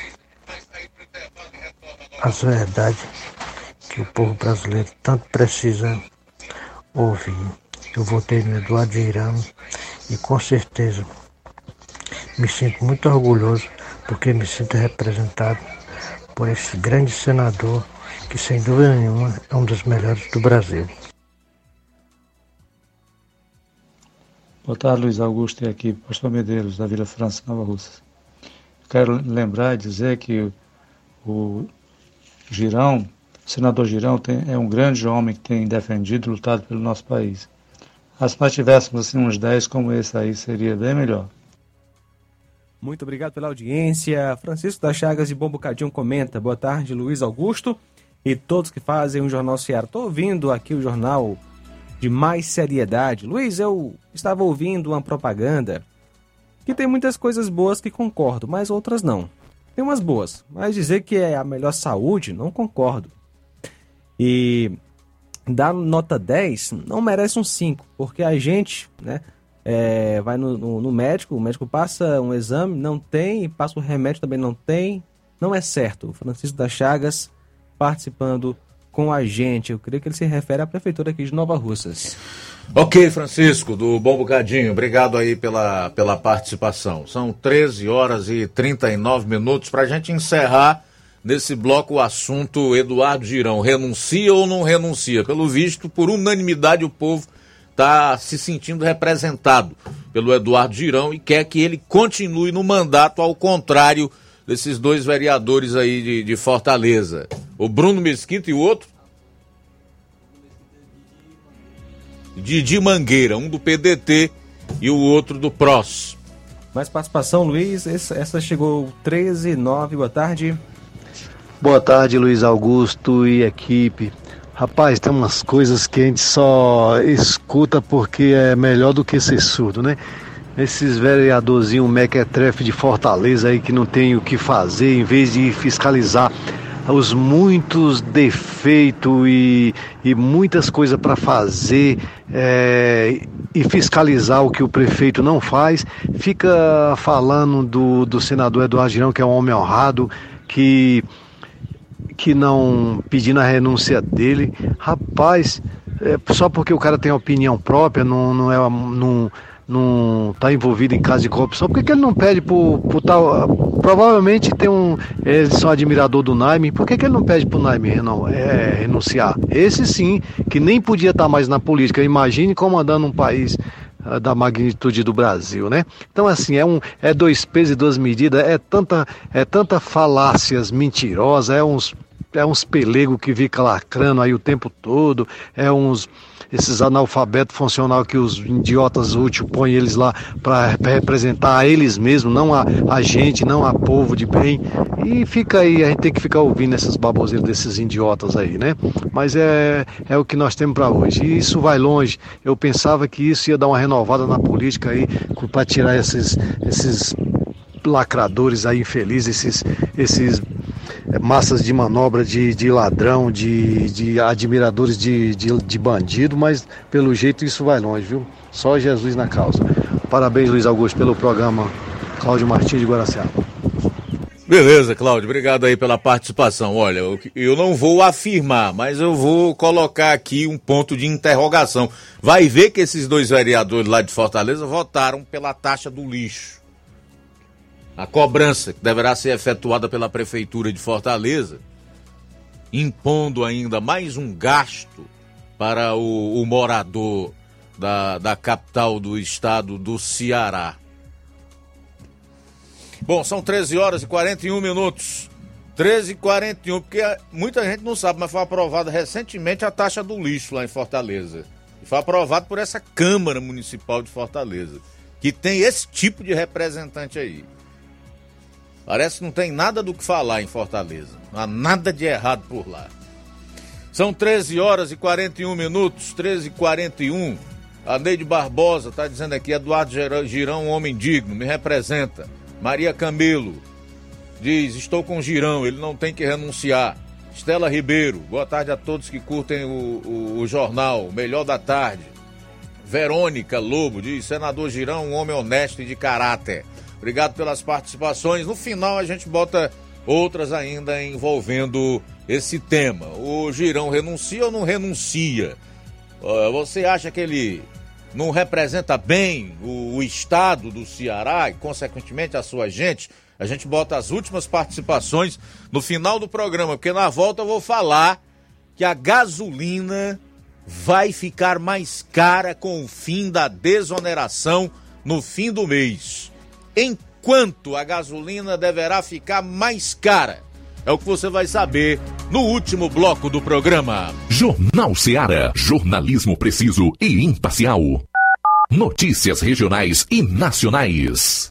as verdades que o povo brasileiro tanto precisa ouvir. Eu votei no Eduardo Girão e com certeza me sinto muito orgulhoso porque me sinto representado por esse grande senador que sem dúvida nenhuma é um dos melhores do Brasil. Boa tarde, Luiz Augusto e aqui, Pastor Medeiros, da Vila França, Nova Rússia. Quero lembrar e dizer que o Girão, o senador Girão, tem, é um grande homem que tem defendido e lutado pelo nosso país. Se nós tivéssemos assim, uns 10 como esse aí, seria bem melhor. Muito obrigado pela audiência. Francisco das Chagas de Bom Bocadinho comenta. Boa tarde, Luiz Augusto e todos que fazem o Jornal Ceará. Estou ouvindo aqui o jornal de mais seriedade. Luiz, eu estava ouvindo uma propaganda que tem muitas coisas boas que concordo, mas outras não. Tem umas boas, mas dizer que é a melhor saúde, não concordo. E dar nota 10 não merece um 5, porque a gente, né, é, vai no, no, no, médico, o médico passa um exame, não tem, passa o remédio também não tem, não é certo. Francisco das Chagas participando com a gente. Eu creio que ele se refere à prefeitura aqui de Nova Russas. Ok, Francisco, do Bom Bocadinho, obrigado aí pela, pela participação. São 13 horas e 39 minutos para a gente encerrar nesse bloco o assunto Eduardo Girão. Renuncia ou não renuncia? Pelo visto, por unanimidade, o povo está se sentindo representado pelo Eduardo Girão e quer que ele continue no mandato, ao contrário desses dois vereadores aí de, de Fortaleza. O Bruno Mesquita e o outro? Didi Mangueira, um do PDT e o outro do PROS. Mais participação, Luiz. Essa chegou 13 9, boa tarde. Boa tarde, Luiz Augusto e equipe. Rapaz, tem umas coisas que a gente só escuta porque é melhor do que ser surdo, né? Esses vereadorzinhos mequetrefe de Fortaleza aí que não tem o que fazer, em vez de fiscalizar os muitos defeitos e, e muitas coisas para fazer é, e fiscalizar o que o prefeito não faz, fica falando do, do senador Eduardo Girão, que é um homem honrado, que, que não pedindo a renúncia dele. Rapaz, é, só porque o cara tem opinião própria, não, não é. Não, não está envolvido em caso de corrupção, por que, que ele não pede por tal. Provavelmente tem um. Eles são admirador do Naime, por que, que ele não pede para o Naime é, renunciar? Esse sim, que nem podia estar tá mais na política. Imagine comandando um país ah, da magnitude do Brasil, né? Então assim, é um é dois pesos e duas medidas, é tanta é tanta falácias mentirosas, é uns é uns pelego que fica lacrando aí o tempo todo, é uns esses analfabetos funcional que os idiotas úteis põem eles lá para representar a eles mesmos, não a, a gente, não a povo de bem. E fica aí, a gente tem que ficar ouvindo essas baboseiras desses idiotas aí, né? Mas é, é o que nós temos para hoje. E isso vai longe. Eu pensava que isso ia dar uma renovada na política aí para tirar esses, esses lacradores aí infelizes, esses, esses massas de manobra de, de ladrão, de, de admiradores de, de, de bandido, mas pelo jeito isso vai longe, viu? Só Jesus na causa. Parabéns, Luiz Augusto, pelo programa Cláudio Martins de Guaraciaba. Beleza, Cláudio, obrigado aí pela participação. Olha, eu não vou afirmar, mas eu vou colocar aqui um ponto de interrogação. Vai ver que esses dois vereadores lá de Fortaleza votaram pela taxa do lixo a cobrança que deverá ser efetuada pela Prefeitura de Fortaleza, impondo ainda mais um gasto para o, o morador da, da capital do estado do Ceará. Bom, são 13 horas e 41 minutos. 13 e 41, porque muita gente não sabe, mas foi aprovada recentemente a taxa do lixo lá em Fortaleza. E foi aprovado por essa Câmara Municipal de Fortaleza, que tem esse tipo de representante aí. Parece que não tem nada do que falar em Fortaleza. Não há nada de errado por lá. São 13 horas e 41 minutos, 13 e 41. A Neide Barbosa está dizendo aqui, Eduardo Girão, um homem digno, me representa. Maria Camelo diz, estou com Girão, ele não tem que renunciar. Estela Ribeiro, boa tarde a todos que curtem o, o, o jornal, melhor da tarde. Verônica Lobo diz, senador Girão, um homem honesto e de caráter. Obrigado pelas participações. No final a gente bota outras ainda envolvendo esse tema. O Girão renuncia ou não renuncia? Você acha que ele não representa bem o, o estado do Ceará e, consequentemente, a sua gente? A gente bota as últimas participações no final do programa, porque na volta eu vou falar que a gasolina vai ficar mais cara com o fim da desoneração no fim do mês. Enquanto a gasolina deverá ficar mais cara. É o que você vai saber no último bloco do programa. Jornal Seara. Jornalismo preciso e imparcial. Notícias regionais e nacionais.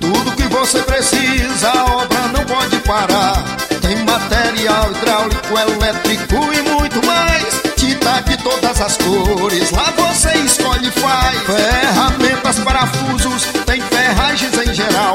tudo que você precisa, a obra não pode parar. Tem material hidráulico, elétrico e muito mais. Tinta de todas as cores, lá você escolhe e faz. Ferramentas, parafusos, tem ferragens em geral.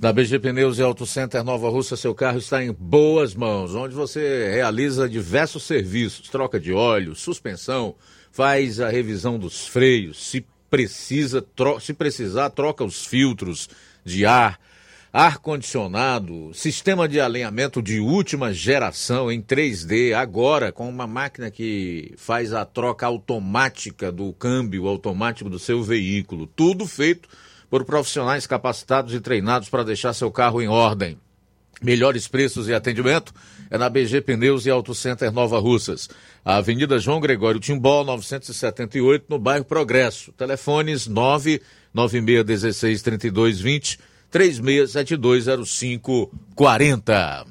Da BG Pneus e Auto Center Nova Russa, seu carro está em boas mãos, onde você realiza diversos serviços, troca de óleo, suspensão, faz a revisão dos freios, se precisa, se precisar, troca os filtros de ar, ar condicionado, sistema de alinhamento de última geração em 3D, agora com uma máquina que faz a troca automática do câmbio automático do seu veículo, tudo feito por profissionais capacitados e treinados para deixar seu carro em ordem. Melhores preços e atendimento é na BG Pneus e Auto Center Nova Russas. A Avenida João Gregório Timbó, 978, no bairro Progresso. Telefones 996163220, 36720540.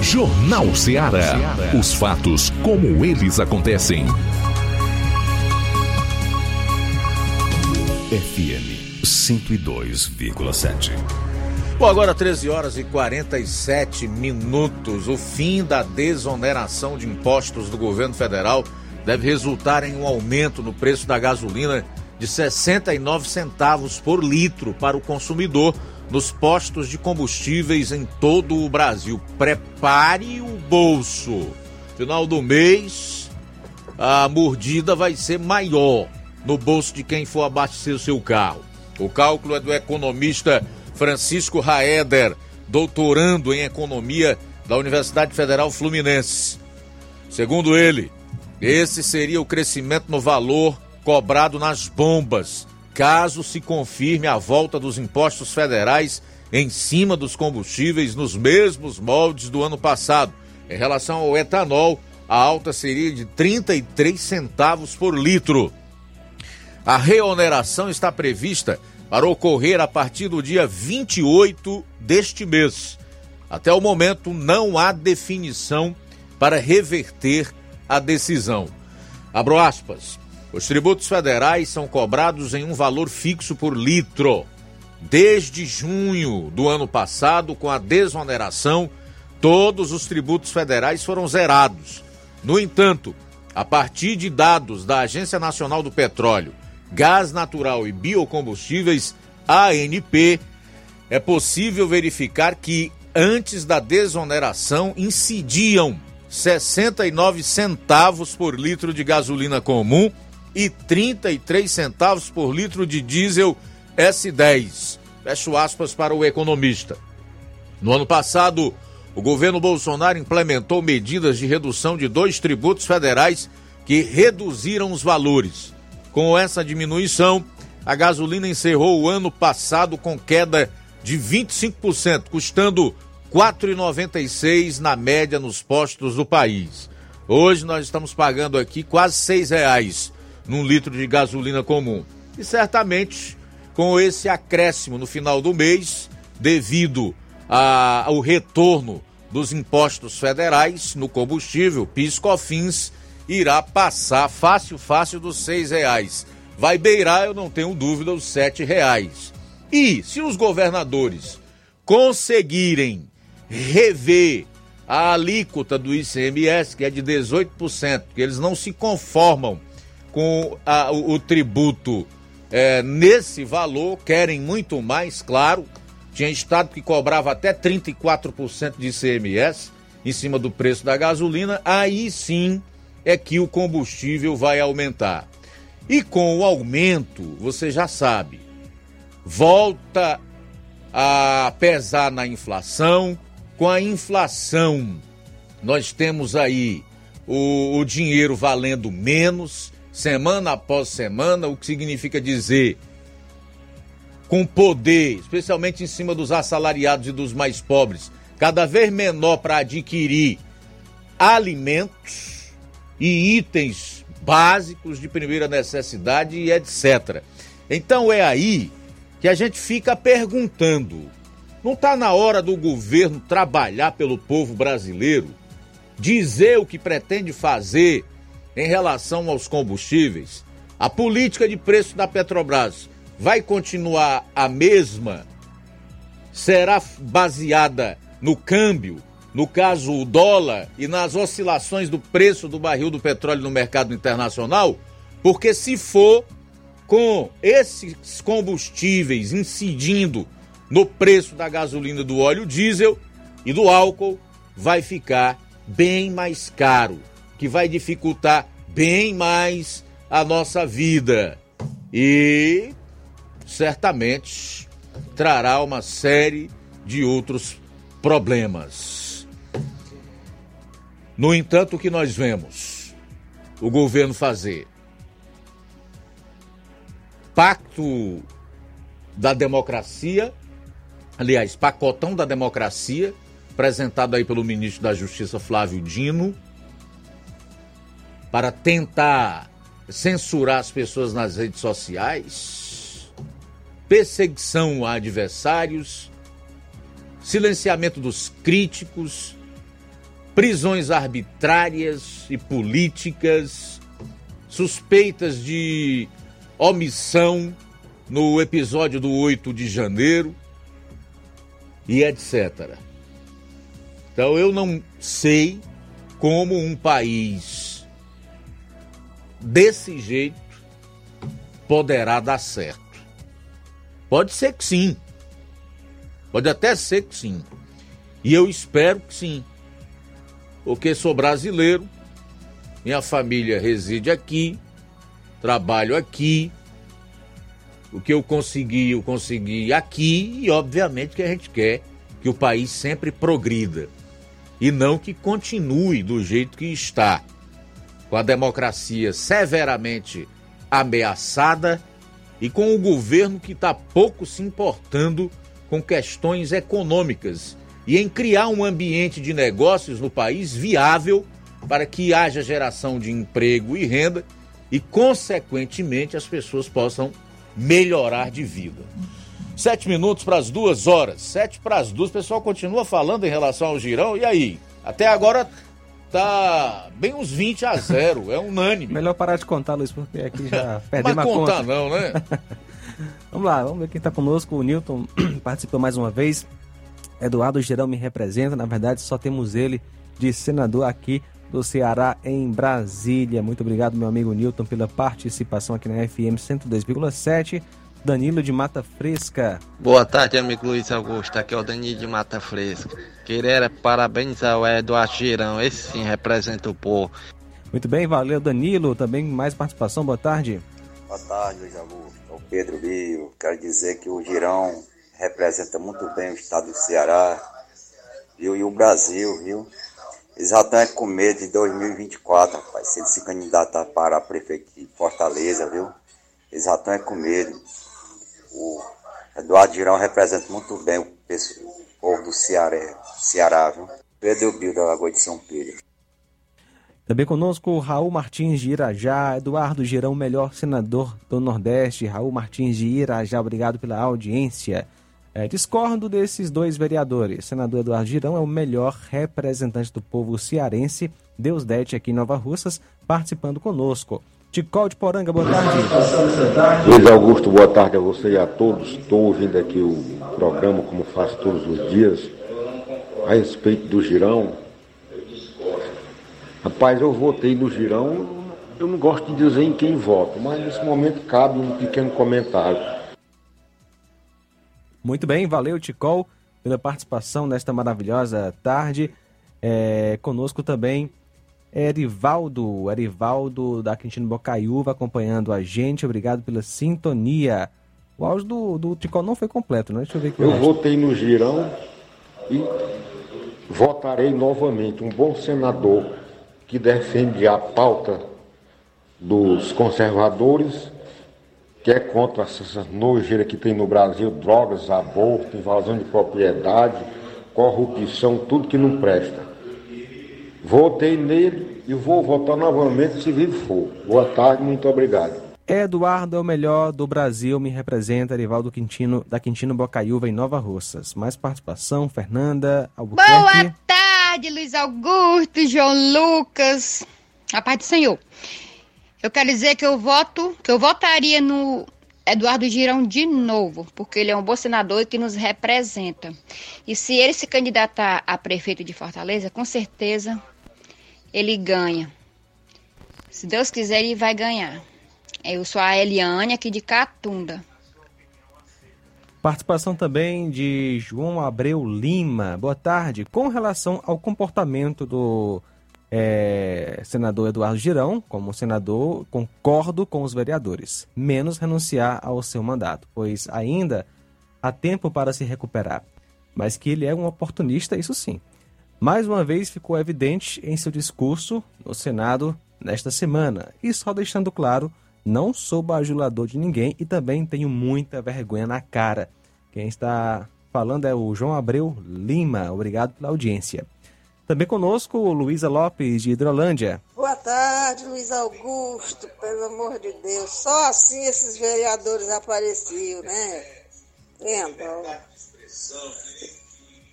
Jornal Ceará. Os fatos como eles acontecem. FM 102,7. Bom, agora 13 horas e 47 minutos. O fim da desoneração de impostos do governo federal deve resultar em um aumento no preço da gasolina de 69 centavos por litro para o consumidor nos postos de combustíveis em todo o Brasil. Prepare o bolso. Final do mês, a mordida vai ser maior no bolso de quem for abastecer o seu carro. O cálculo é do economista Francisco Raeder, doutorando em economia da Universidade Federal Fluminense. Segundo ele, esse seria o crescimento no valor cobrado nas bombas, caso se confirme a volta dos impostos federais em cima dos combustíveis nos mesmos moldes do ano passado. Em relação ao etanol, a alta seria de 33 centavos por litro. A reoneração está prevista para ocorrer a partir do dia 28 deste mês. Até o momento, não há definição para reverter a decisão. Abro aspas. Os tributos federais são cobrados em um valor fixo por litro. Desde junho do ano passado, com a desoneração, todos os tributos federais foram zerados. No entanto, a partir de dados da Agência Nacional do Petróleo, Gás Natural e Biocombustíveis, ANP, é possível verificar que antes da desoneração incidiam 69 centavos por litro de gasolina comum e 33 centavos por litro de diesel S10. Fecho aspas para o economista. No ano passado, o governo Bolsonaro implementou medidas de redução de dois tributos federais que reduziram os valores. Com essa diminuição, a gasolina encerrou o ano passado com queda de 25%, custando R$ 4,96 na média nos postos do país. Hoje nós estamos pagando aqui quase R$ reais num litro de gasolina comum. E certamente com esse acréscimo no final do mês, devido ao retorno dos impostos federais no combustível, PIS/COFINS irá passar fácil, fácil dos seis reais. Vai beirar, eu não tenho dúvida, os sete reais. E se os governadores conseguirem rever a alíquota do ICMS, que é de 18%, que eles não se conformam com a, o, o, tributo é, nesse valor, querem muito mais, claro. Tinha estado que cobrava até 34% de ICMS em cima do preço da gasolina, aí sim é que o combustível vai aumentar. E com o aumento, você já sabe, volta a pesar na inflação. Com a inflação, nós temos aí o, o dinheiro valendo menos, semana após semana, o que significa dizer com poder, especialmente em cima dos assalariados e dos mais pobres, cada vez menor para adquirir alimentos e itens básicos de primeira necessidade e etc. Então é aí que a gente fica perguntando: não está na hora do governo trabalhar pelo povo brasileiro, dizer o que pretende fazer em relação aos combustíveis? A política de preço da Petrobras vai continuar a mesma? Será baseada no câmbio, no caso o dólar, e nas oscilações do preço do barril do petróleo no mercado internacional? Porque se for com esses combustíveis incidindo no preço da gasolina, do óleo diesel e do álcool, vai ficar bem mais caro, que vai dificultar bem mais a nossa vida. E certamente trará uma série de outros problemas. No entanto, o que nós vemos o governo fazer? Pacto da democracia, aliás, pacotão da democracia, apresentado aí pelo ministro da Justiça Flávio Dino para tentar censurar as pessoas nas redes sociais, perseguição a adversários, silenciamento dos críticos, prisões arbitrárias e políticas, suspeitas de omissão no episódio do 8 de janeiro e etc. Então eu não sei como um país desse jeito poderá dar certo. Pode ser que sim. Pode até ser que sim. E eu espero que sim. Porque sou brasileiro, minha família reside aqui, trabalho aqui. O que eu consegui, eu consegui aqui e obviamente que a gente quer que o país sempre progrida. E não que continue do jeito que está, com a democracia severamente ameaçada e com o governo que está pouco se importando com questões econômicas e em criar um ambiente de negócios no país viável para que haja geração de emprego e renda e, consequentemente, as pessoas possam melhorar de vida. Sete minutos para as duas horas. Sete para as duas. O pessoal continua falando em relação ao girão. E aí? Até agora tá bem uns 20 a 0. É unânime. Melhor parar de contar, Luiz, porque aqui já perdemos Mas a contar conta. não, né? vamos lá, vamos ver quem está conosco. O Newton participou mais uma vez. Eduardo Girão me representa. Na verdade, só temos ele de senador aqui do Ceará em Brasília. Muito obrigado, meu amigo Newton, pela participação aqui na FM 102,7. Danilo de Mata Fresca. Boa tarde, amigo Luiz Augusto. Aqui é o Danilo de Mata Fresca. Queria parabenizar o Eduardo Girão. Esse sim representa o povo. Muito bem, valeu, Danilo. Também mais participação. Boa tarde. Boa tarde, Luiz Augusto. É o Pedro Bio. Quero dizer que o Girão representa muito bem o estado do Ceará viu? e o Brasil, viu? Eles já estão com medo de 2024, rapaz. Se ele se candidatar para prefeito de Fortaleza, viu? Eles já estão com medo. O Eduardo Girão representa muito bem o, o povo do Ceará, Ceará, viu? Pedro Bio da Lagoa de São Pedro. Também conosco Raul Martins de Irajá, Eduardo Girão, melhor senador do Nordeste. Raul Martins de Irajá, obrigado pela audiência. É, discordo desses dois vereadores. Senador Eduardo Girão é o melhor representante do povo cearense. Deus Dete aqui em Nova Russas, participando conosco. Ticol de Poranga, boa tarde. Luiz Augusto, boa tarde a você e a todos. Estou ouvindo aqui o programa, como faço todos os dias, a respeito do Girão. Rapaz, eu votei no Girão, eu não gosto de dizer em quem voto, mas nesse momento cabe um pequeno comentário. Muito bem, valeu, Ticol, pela participação nesta maravilhosa tarde. É, conosco também Erivaldo, Erivaldo da Quintino Bocaiúva acompanhando a gente. Obrigado pela sintonia. O áudio do, do Ticol não foi completo, né? Deixa eu ver aqui. Eu resto. votei no Girão e votarei novamente um bom senador que defende a pauta dos conservadores, que é contra essa nojeira que tem no Brasil, drogas, aborto, invasão de propriedade, corrupção, tudo que não presta. Votei nele e vou votar novamente se vivo for. Boa tarde, muito obrigado. Eduardo é o melhor do Brasil, me representa Erivaldo Quintino, da Quintino Bocaiúva em Nova Russas. Mais participação, Fernanda Albuquerque. Boa tarde, Luiz Augusto, João Lucas. A paz do Senhor. Eu quero dizer que eu voto, que eu votaria no Eduardo Girão de novo, porque ele é um bom senador e que nos representa. E se ele se candidatar a prefeito de Fortaleza, com certeza ele ganha. Se Deus quiser, ele vai ganhar. Eu sou a Eliane, aqui de Catunda. Participação também de João Abreu Lima. Boa tarde. Com relação ao comportamento do é, senador Eduardo Girão, como senador, concordo com os vereadores, menos renunciar ao seu mandato, pois ainda há tempo para se recuperar. Mas que ele é um oportunista, isso sim. Mais uma vez ficou evidente em seu discurso no Senado nesta semana. E só deixando claro, não sou bajulador de ninguém e também tenho muita vergonha na cara. Quem está falando é o João Abreu Lima. Obrigado pela audiência. Também conosco o Luísa Lopes, de Hidrolândia. Boa tarde, Luiz Augusto, pelo amor de Deus. Só assim esses vereadores apareciam, né? Vendo?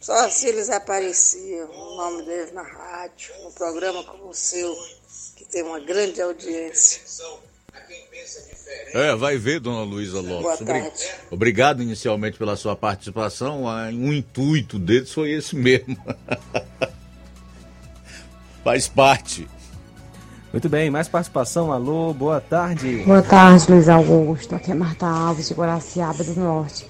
Só assim eles apareciam, o nome deles na rádio, num programa como o seu, que tem uma grande audiência. É, vai ver, dona Luísa Lopes. Boa tarde. Obrigado inicialmente pela sua participação. Ah, Um intuito deles foi esse mesmo. Faz parte. Muito bem, mais participação. Alô, boa tarde. Boa tarde, Luiz Augusto. Aqui é Marta Alves, de Guaraciaba do Norte.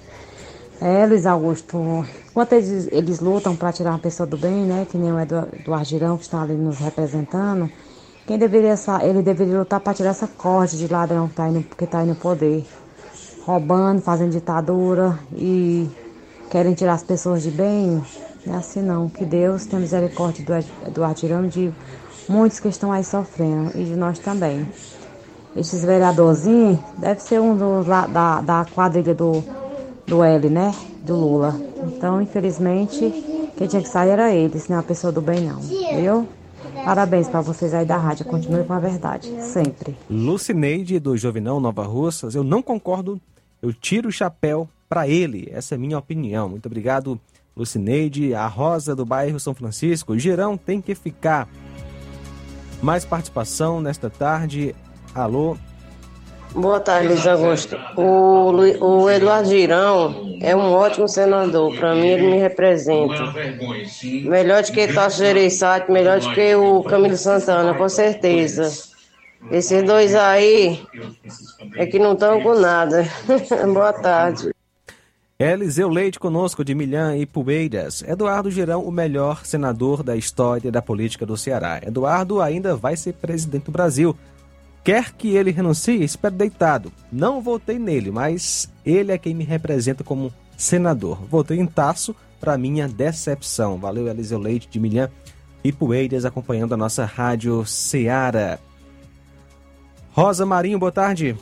É, Luiz Augusto, enquanto eles, eles lutam para tirar uma pessoa do bem, né, que nem o Edu- Eduardo Girão, que está ali nos representando, quem deveria, ele deveria lutar para tirar essa corte de ladrão que está aí tá aí no poder, roubando, fazendo ditadura e querem tirar as pessoas de bem. Não é assim não, que Deus tenha misericórdia do Girão e de muitos que estão aí sofrendo e de nós também. Esses vereadorzinhos deve ser um dos da, da quadrilha do, do L, né? Do Lula. Então, infelizmente, quem tinha que sair era eles, não é a pessoa do bem não. Viu? Parabéns para vocês aí da rádio. Continue com a verdade, sempre. Lucineide, do Jovinão Nova Russas. Eu não concordo, eu tiro o chapéu para ele. Essa é a minha opinião. Muito obrigado, Lucineide. A Rosa, do bairro São Francisco. Girão tem que ficar. Mais participação nesta tarde. Alô, Boa tarde, Luiz Augusto. O, Lu- o Eduardo Girão é um ótimo senador. Para mim, ele me representa. Melhor do que Tasso Gereissati, melhor do que o Camilo Santana, com certeza. Esses dois aí é que não estão com nada. Boa tarde. Eliseu Leite conosco de Milhã e Poeiras. Eduardo Girão, o melhor senador da história da política do Ceará. Eduardo ainda vai ser presidente do Brasil. Quer que ele renuncie? Espero deitado. Não votei nele, mas ele é quem me representa como senador. Votei em Taço para minha decepção. Valeu, Eliseu Leite de Milhã e Poeiras acompanhando a nossa rádio Ceará. Rosa Marinho, boa tarde.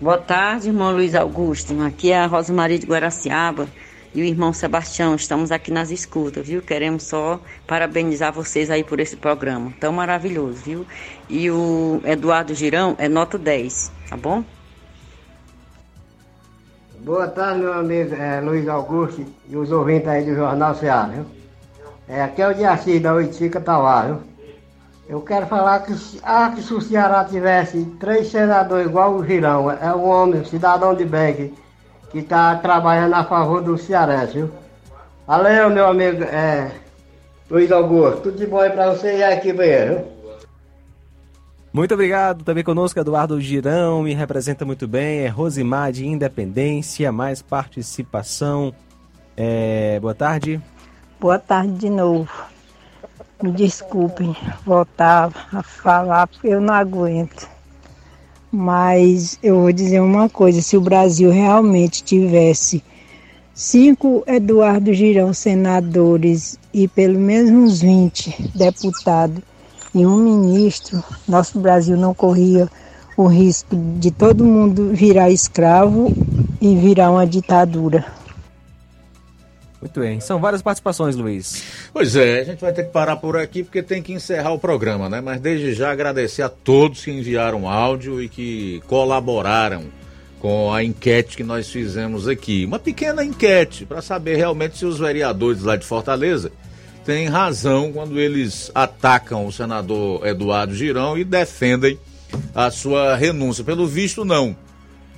Boa tarde, irmão Luiz Augusto. Aqui é a Rosa Maria de Guaraciaba e o irmão Sebastião. Estamos aqui nas escutas, viu? Queremos só parabenizar vocês aí por esse programa tão maravilhoso, viu? E o Eduardo Girão é nota 10, tá bom? Boa tarde, meu amigo é, Luiz Augusto e os ouvintes aí do Jornal Ceará, viu? É, aqui é o Diaci da Oitica Tauá, viu? Eu quero falar que, se- ah, que se o Ceará tivesse três senadores igual o Girão, é um homem, cidadão de bem, que, está trabalhando a favor do Cearense, viu? Valeu, meu amigo é, Luiz Augusto. Tudo de bom aí pra você e a equipe aí, viu? Muito obrigado. Também conosco Eduardo Girão, me representa muito bem. É Rosimar de Independência, mais participação. É, boa tarde. Boa tarde de novo. Me desculpem voltar a falar, porque eu não aguento. Mas eu vou dizer uma coisa: se o Brasil realmente tivesse cinco Eduardo Girão senadores e pelo menos uns 20 deputados e um ministro, nosso Brasil não corria o risco de todo mundo virar escravo e virar uma ditadura. Muito bem. São várias participações, Luiz. Pois é, a gente vai ter que parar por aqui porque tem que encerrar o programa, né? Mas desde já agradecer a todos que enviaram áudio e que colaboraram com a enquete que nós fizemos aqui. Uma pequena enquete para saber realmente se os vereadores lá de Fortaleza têm razão quando eles atacam o senador Eduardo Girão e defendem a sua renúncia. Pelo visto, não.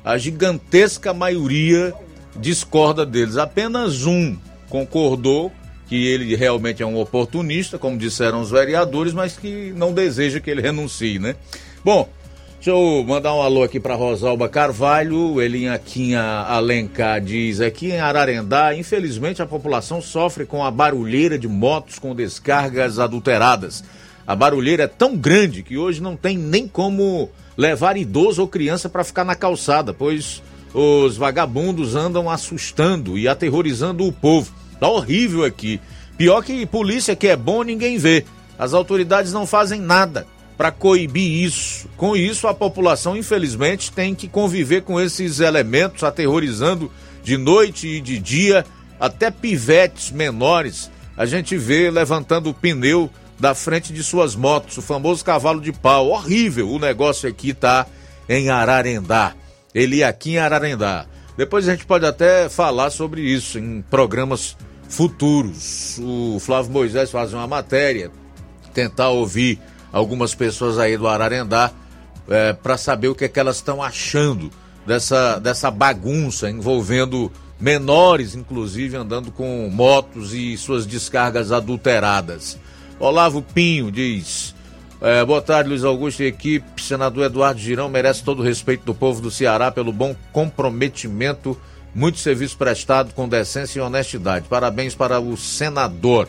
A gigantesca maioria discorda deles. Apenas um concordou que ele realmente é um oportunista, como disseram os vereadores, mas que não deseja que ele renuncie, né? Bom, deixa eu mandar um alô aqui para Rosalba Carvalho, Elinhaquinha Alencar diz aqui em Ararendá, infelizmente a população sofre com a barulheira de motos com descargas adulteradas. A barulheira é tão grande que hoje não tem nem como levar idoso ou criança para ficar na calçada, pois os vagabundos andam assustando e aterrorizando o povo. Tá horrível aqui. Pior que polícia que é bom ninguém vê. As autoridades não fazem nada para coibir isso. Com isso, a população, infelizmente, tem que conviver com esses elementos aterrorizando de noite e de dia, até pivetes menores, a gente vê levantando o pneu da frente de suas motos, o famoso cavalo de pau. Horrível o negócio aqui tá em Ararendá. Ele aqui em Ararendá. Depois a gente pode até falar sobre isso em programas futuros. O Flávio Moisés faz uma matéria, tentar ouvir algumas pessoas aí do Ararendá é, para saber o que, é que elas estão achando dessa, dessa bagunça envolvendo menores, inclusive, andando com motos e suas descargas adulteradas. Olavo Pinho diz: é, boa tarde, Luiz Augusto e equipe. Senador Eduardo Girão merece todo o respeito do povo do Ceará pelo bom comprometimento, muito serviço prestado com decência e honestidade. Parabéns para o senador.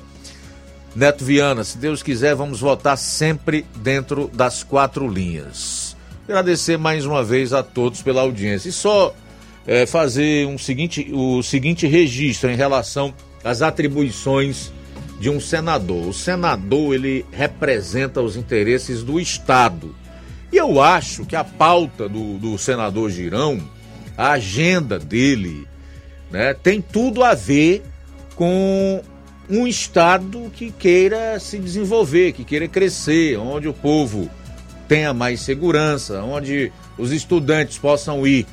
Neto Viana, se Deus quiser, vamos votar sempre dentro das quatro linhas. Agradecer mais uma vez a todos pela audiência. E só é, fazer um seguinte, o seguinte registro em relação às atribuições de um senador. O senador, ele representa os interesses do Estado. E eu acho que a pauta do, do senador Girão, a agenda dele, né, tem tudo a ver com um Estado que queira se desenvolver, que queira crescer, onde o povo tenha mais segurança, onde os estudantes possam ir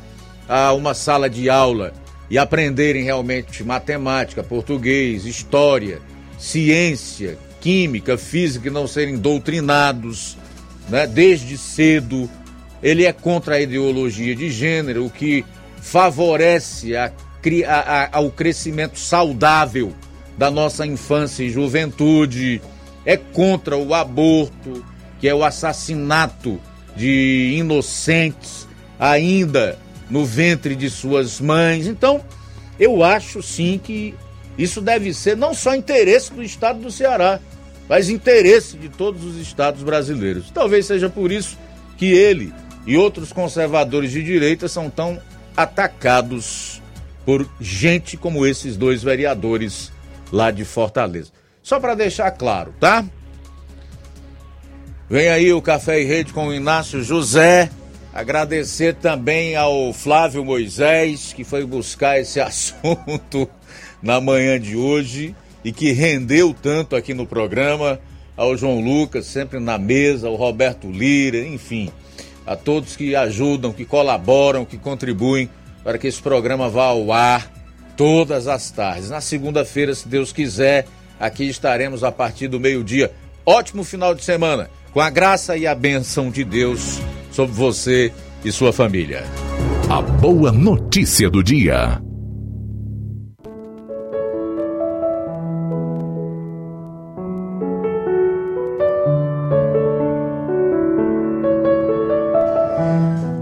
a uma sala de aula e aprenderem realmente matemática, português, história, ciência, química, física e não serem doutrinados né, desde cedo. Ele é contra a ideologia de gênero, o que favorece a, a, a, o crescimento saudável da nossa infância e juventude. É contra o aborto, que é o assassinato de inocentes ainda no ventre de suas mães. Então, eu acho sim que isso deve ser não só interesse do estado do Ceará, mas interesse de todos os estados brasileiros. Talvez seja por isso que ele e outros conservadores de direita são tão atacados por gente como esses dois vereadores lá de Fortaleza. Só para deixar claro, tá? Vem aí o Café e Rede com o Inácio José. Agradecer também ao Flávio Moisés, que foi buscar esse assunto na manhã de hoje e que rendeu tanto aqui no programa, ao João Lucas, sempre na mesa, ao Roberto Lira, enfim, a todos que ajudam, que colaboram, que contribuem para que esse programa vá ao ar todas as tardes. Na segunda-feira, se Deus quiser, aqui estaremos a partir do meio-dia. Ótimo final de semana, com a graça e a benção de Deus sobre você e sua família. A boa notícia do dia.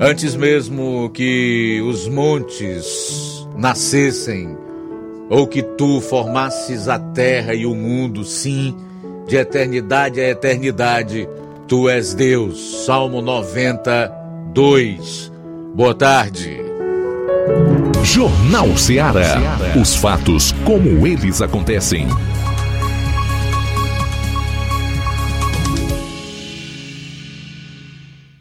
Antes mesmo que os montes nascessem, ou que tu formasses a terra e o mundo, sim, de eternidade a eternidade, tu és Deus. Salmo 92. Boa tarde. Jornal Ceará. Os fatos como eles acontecem.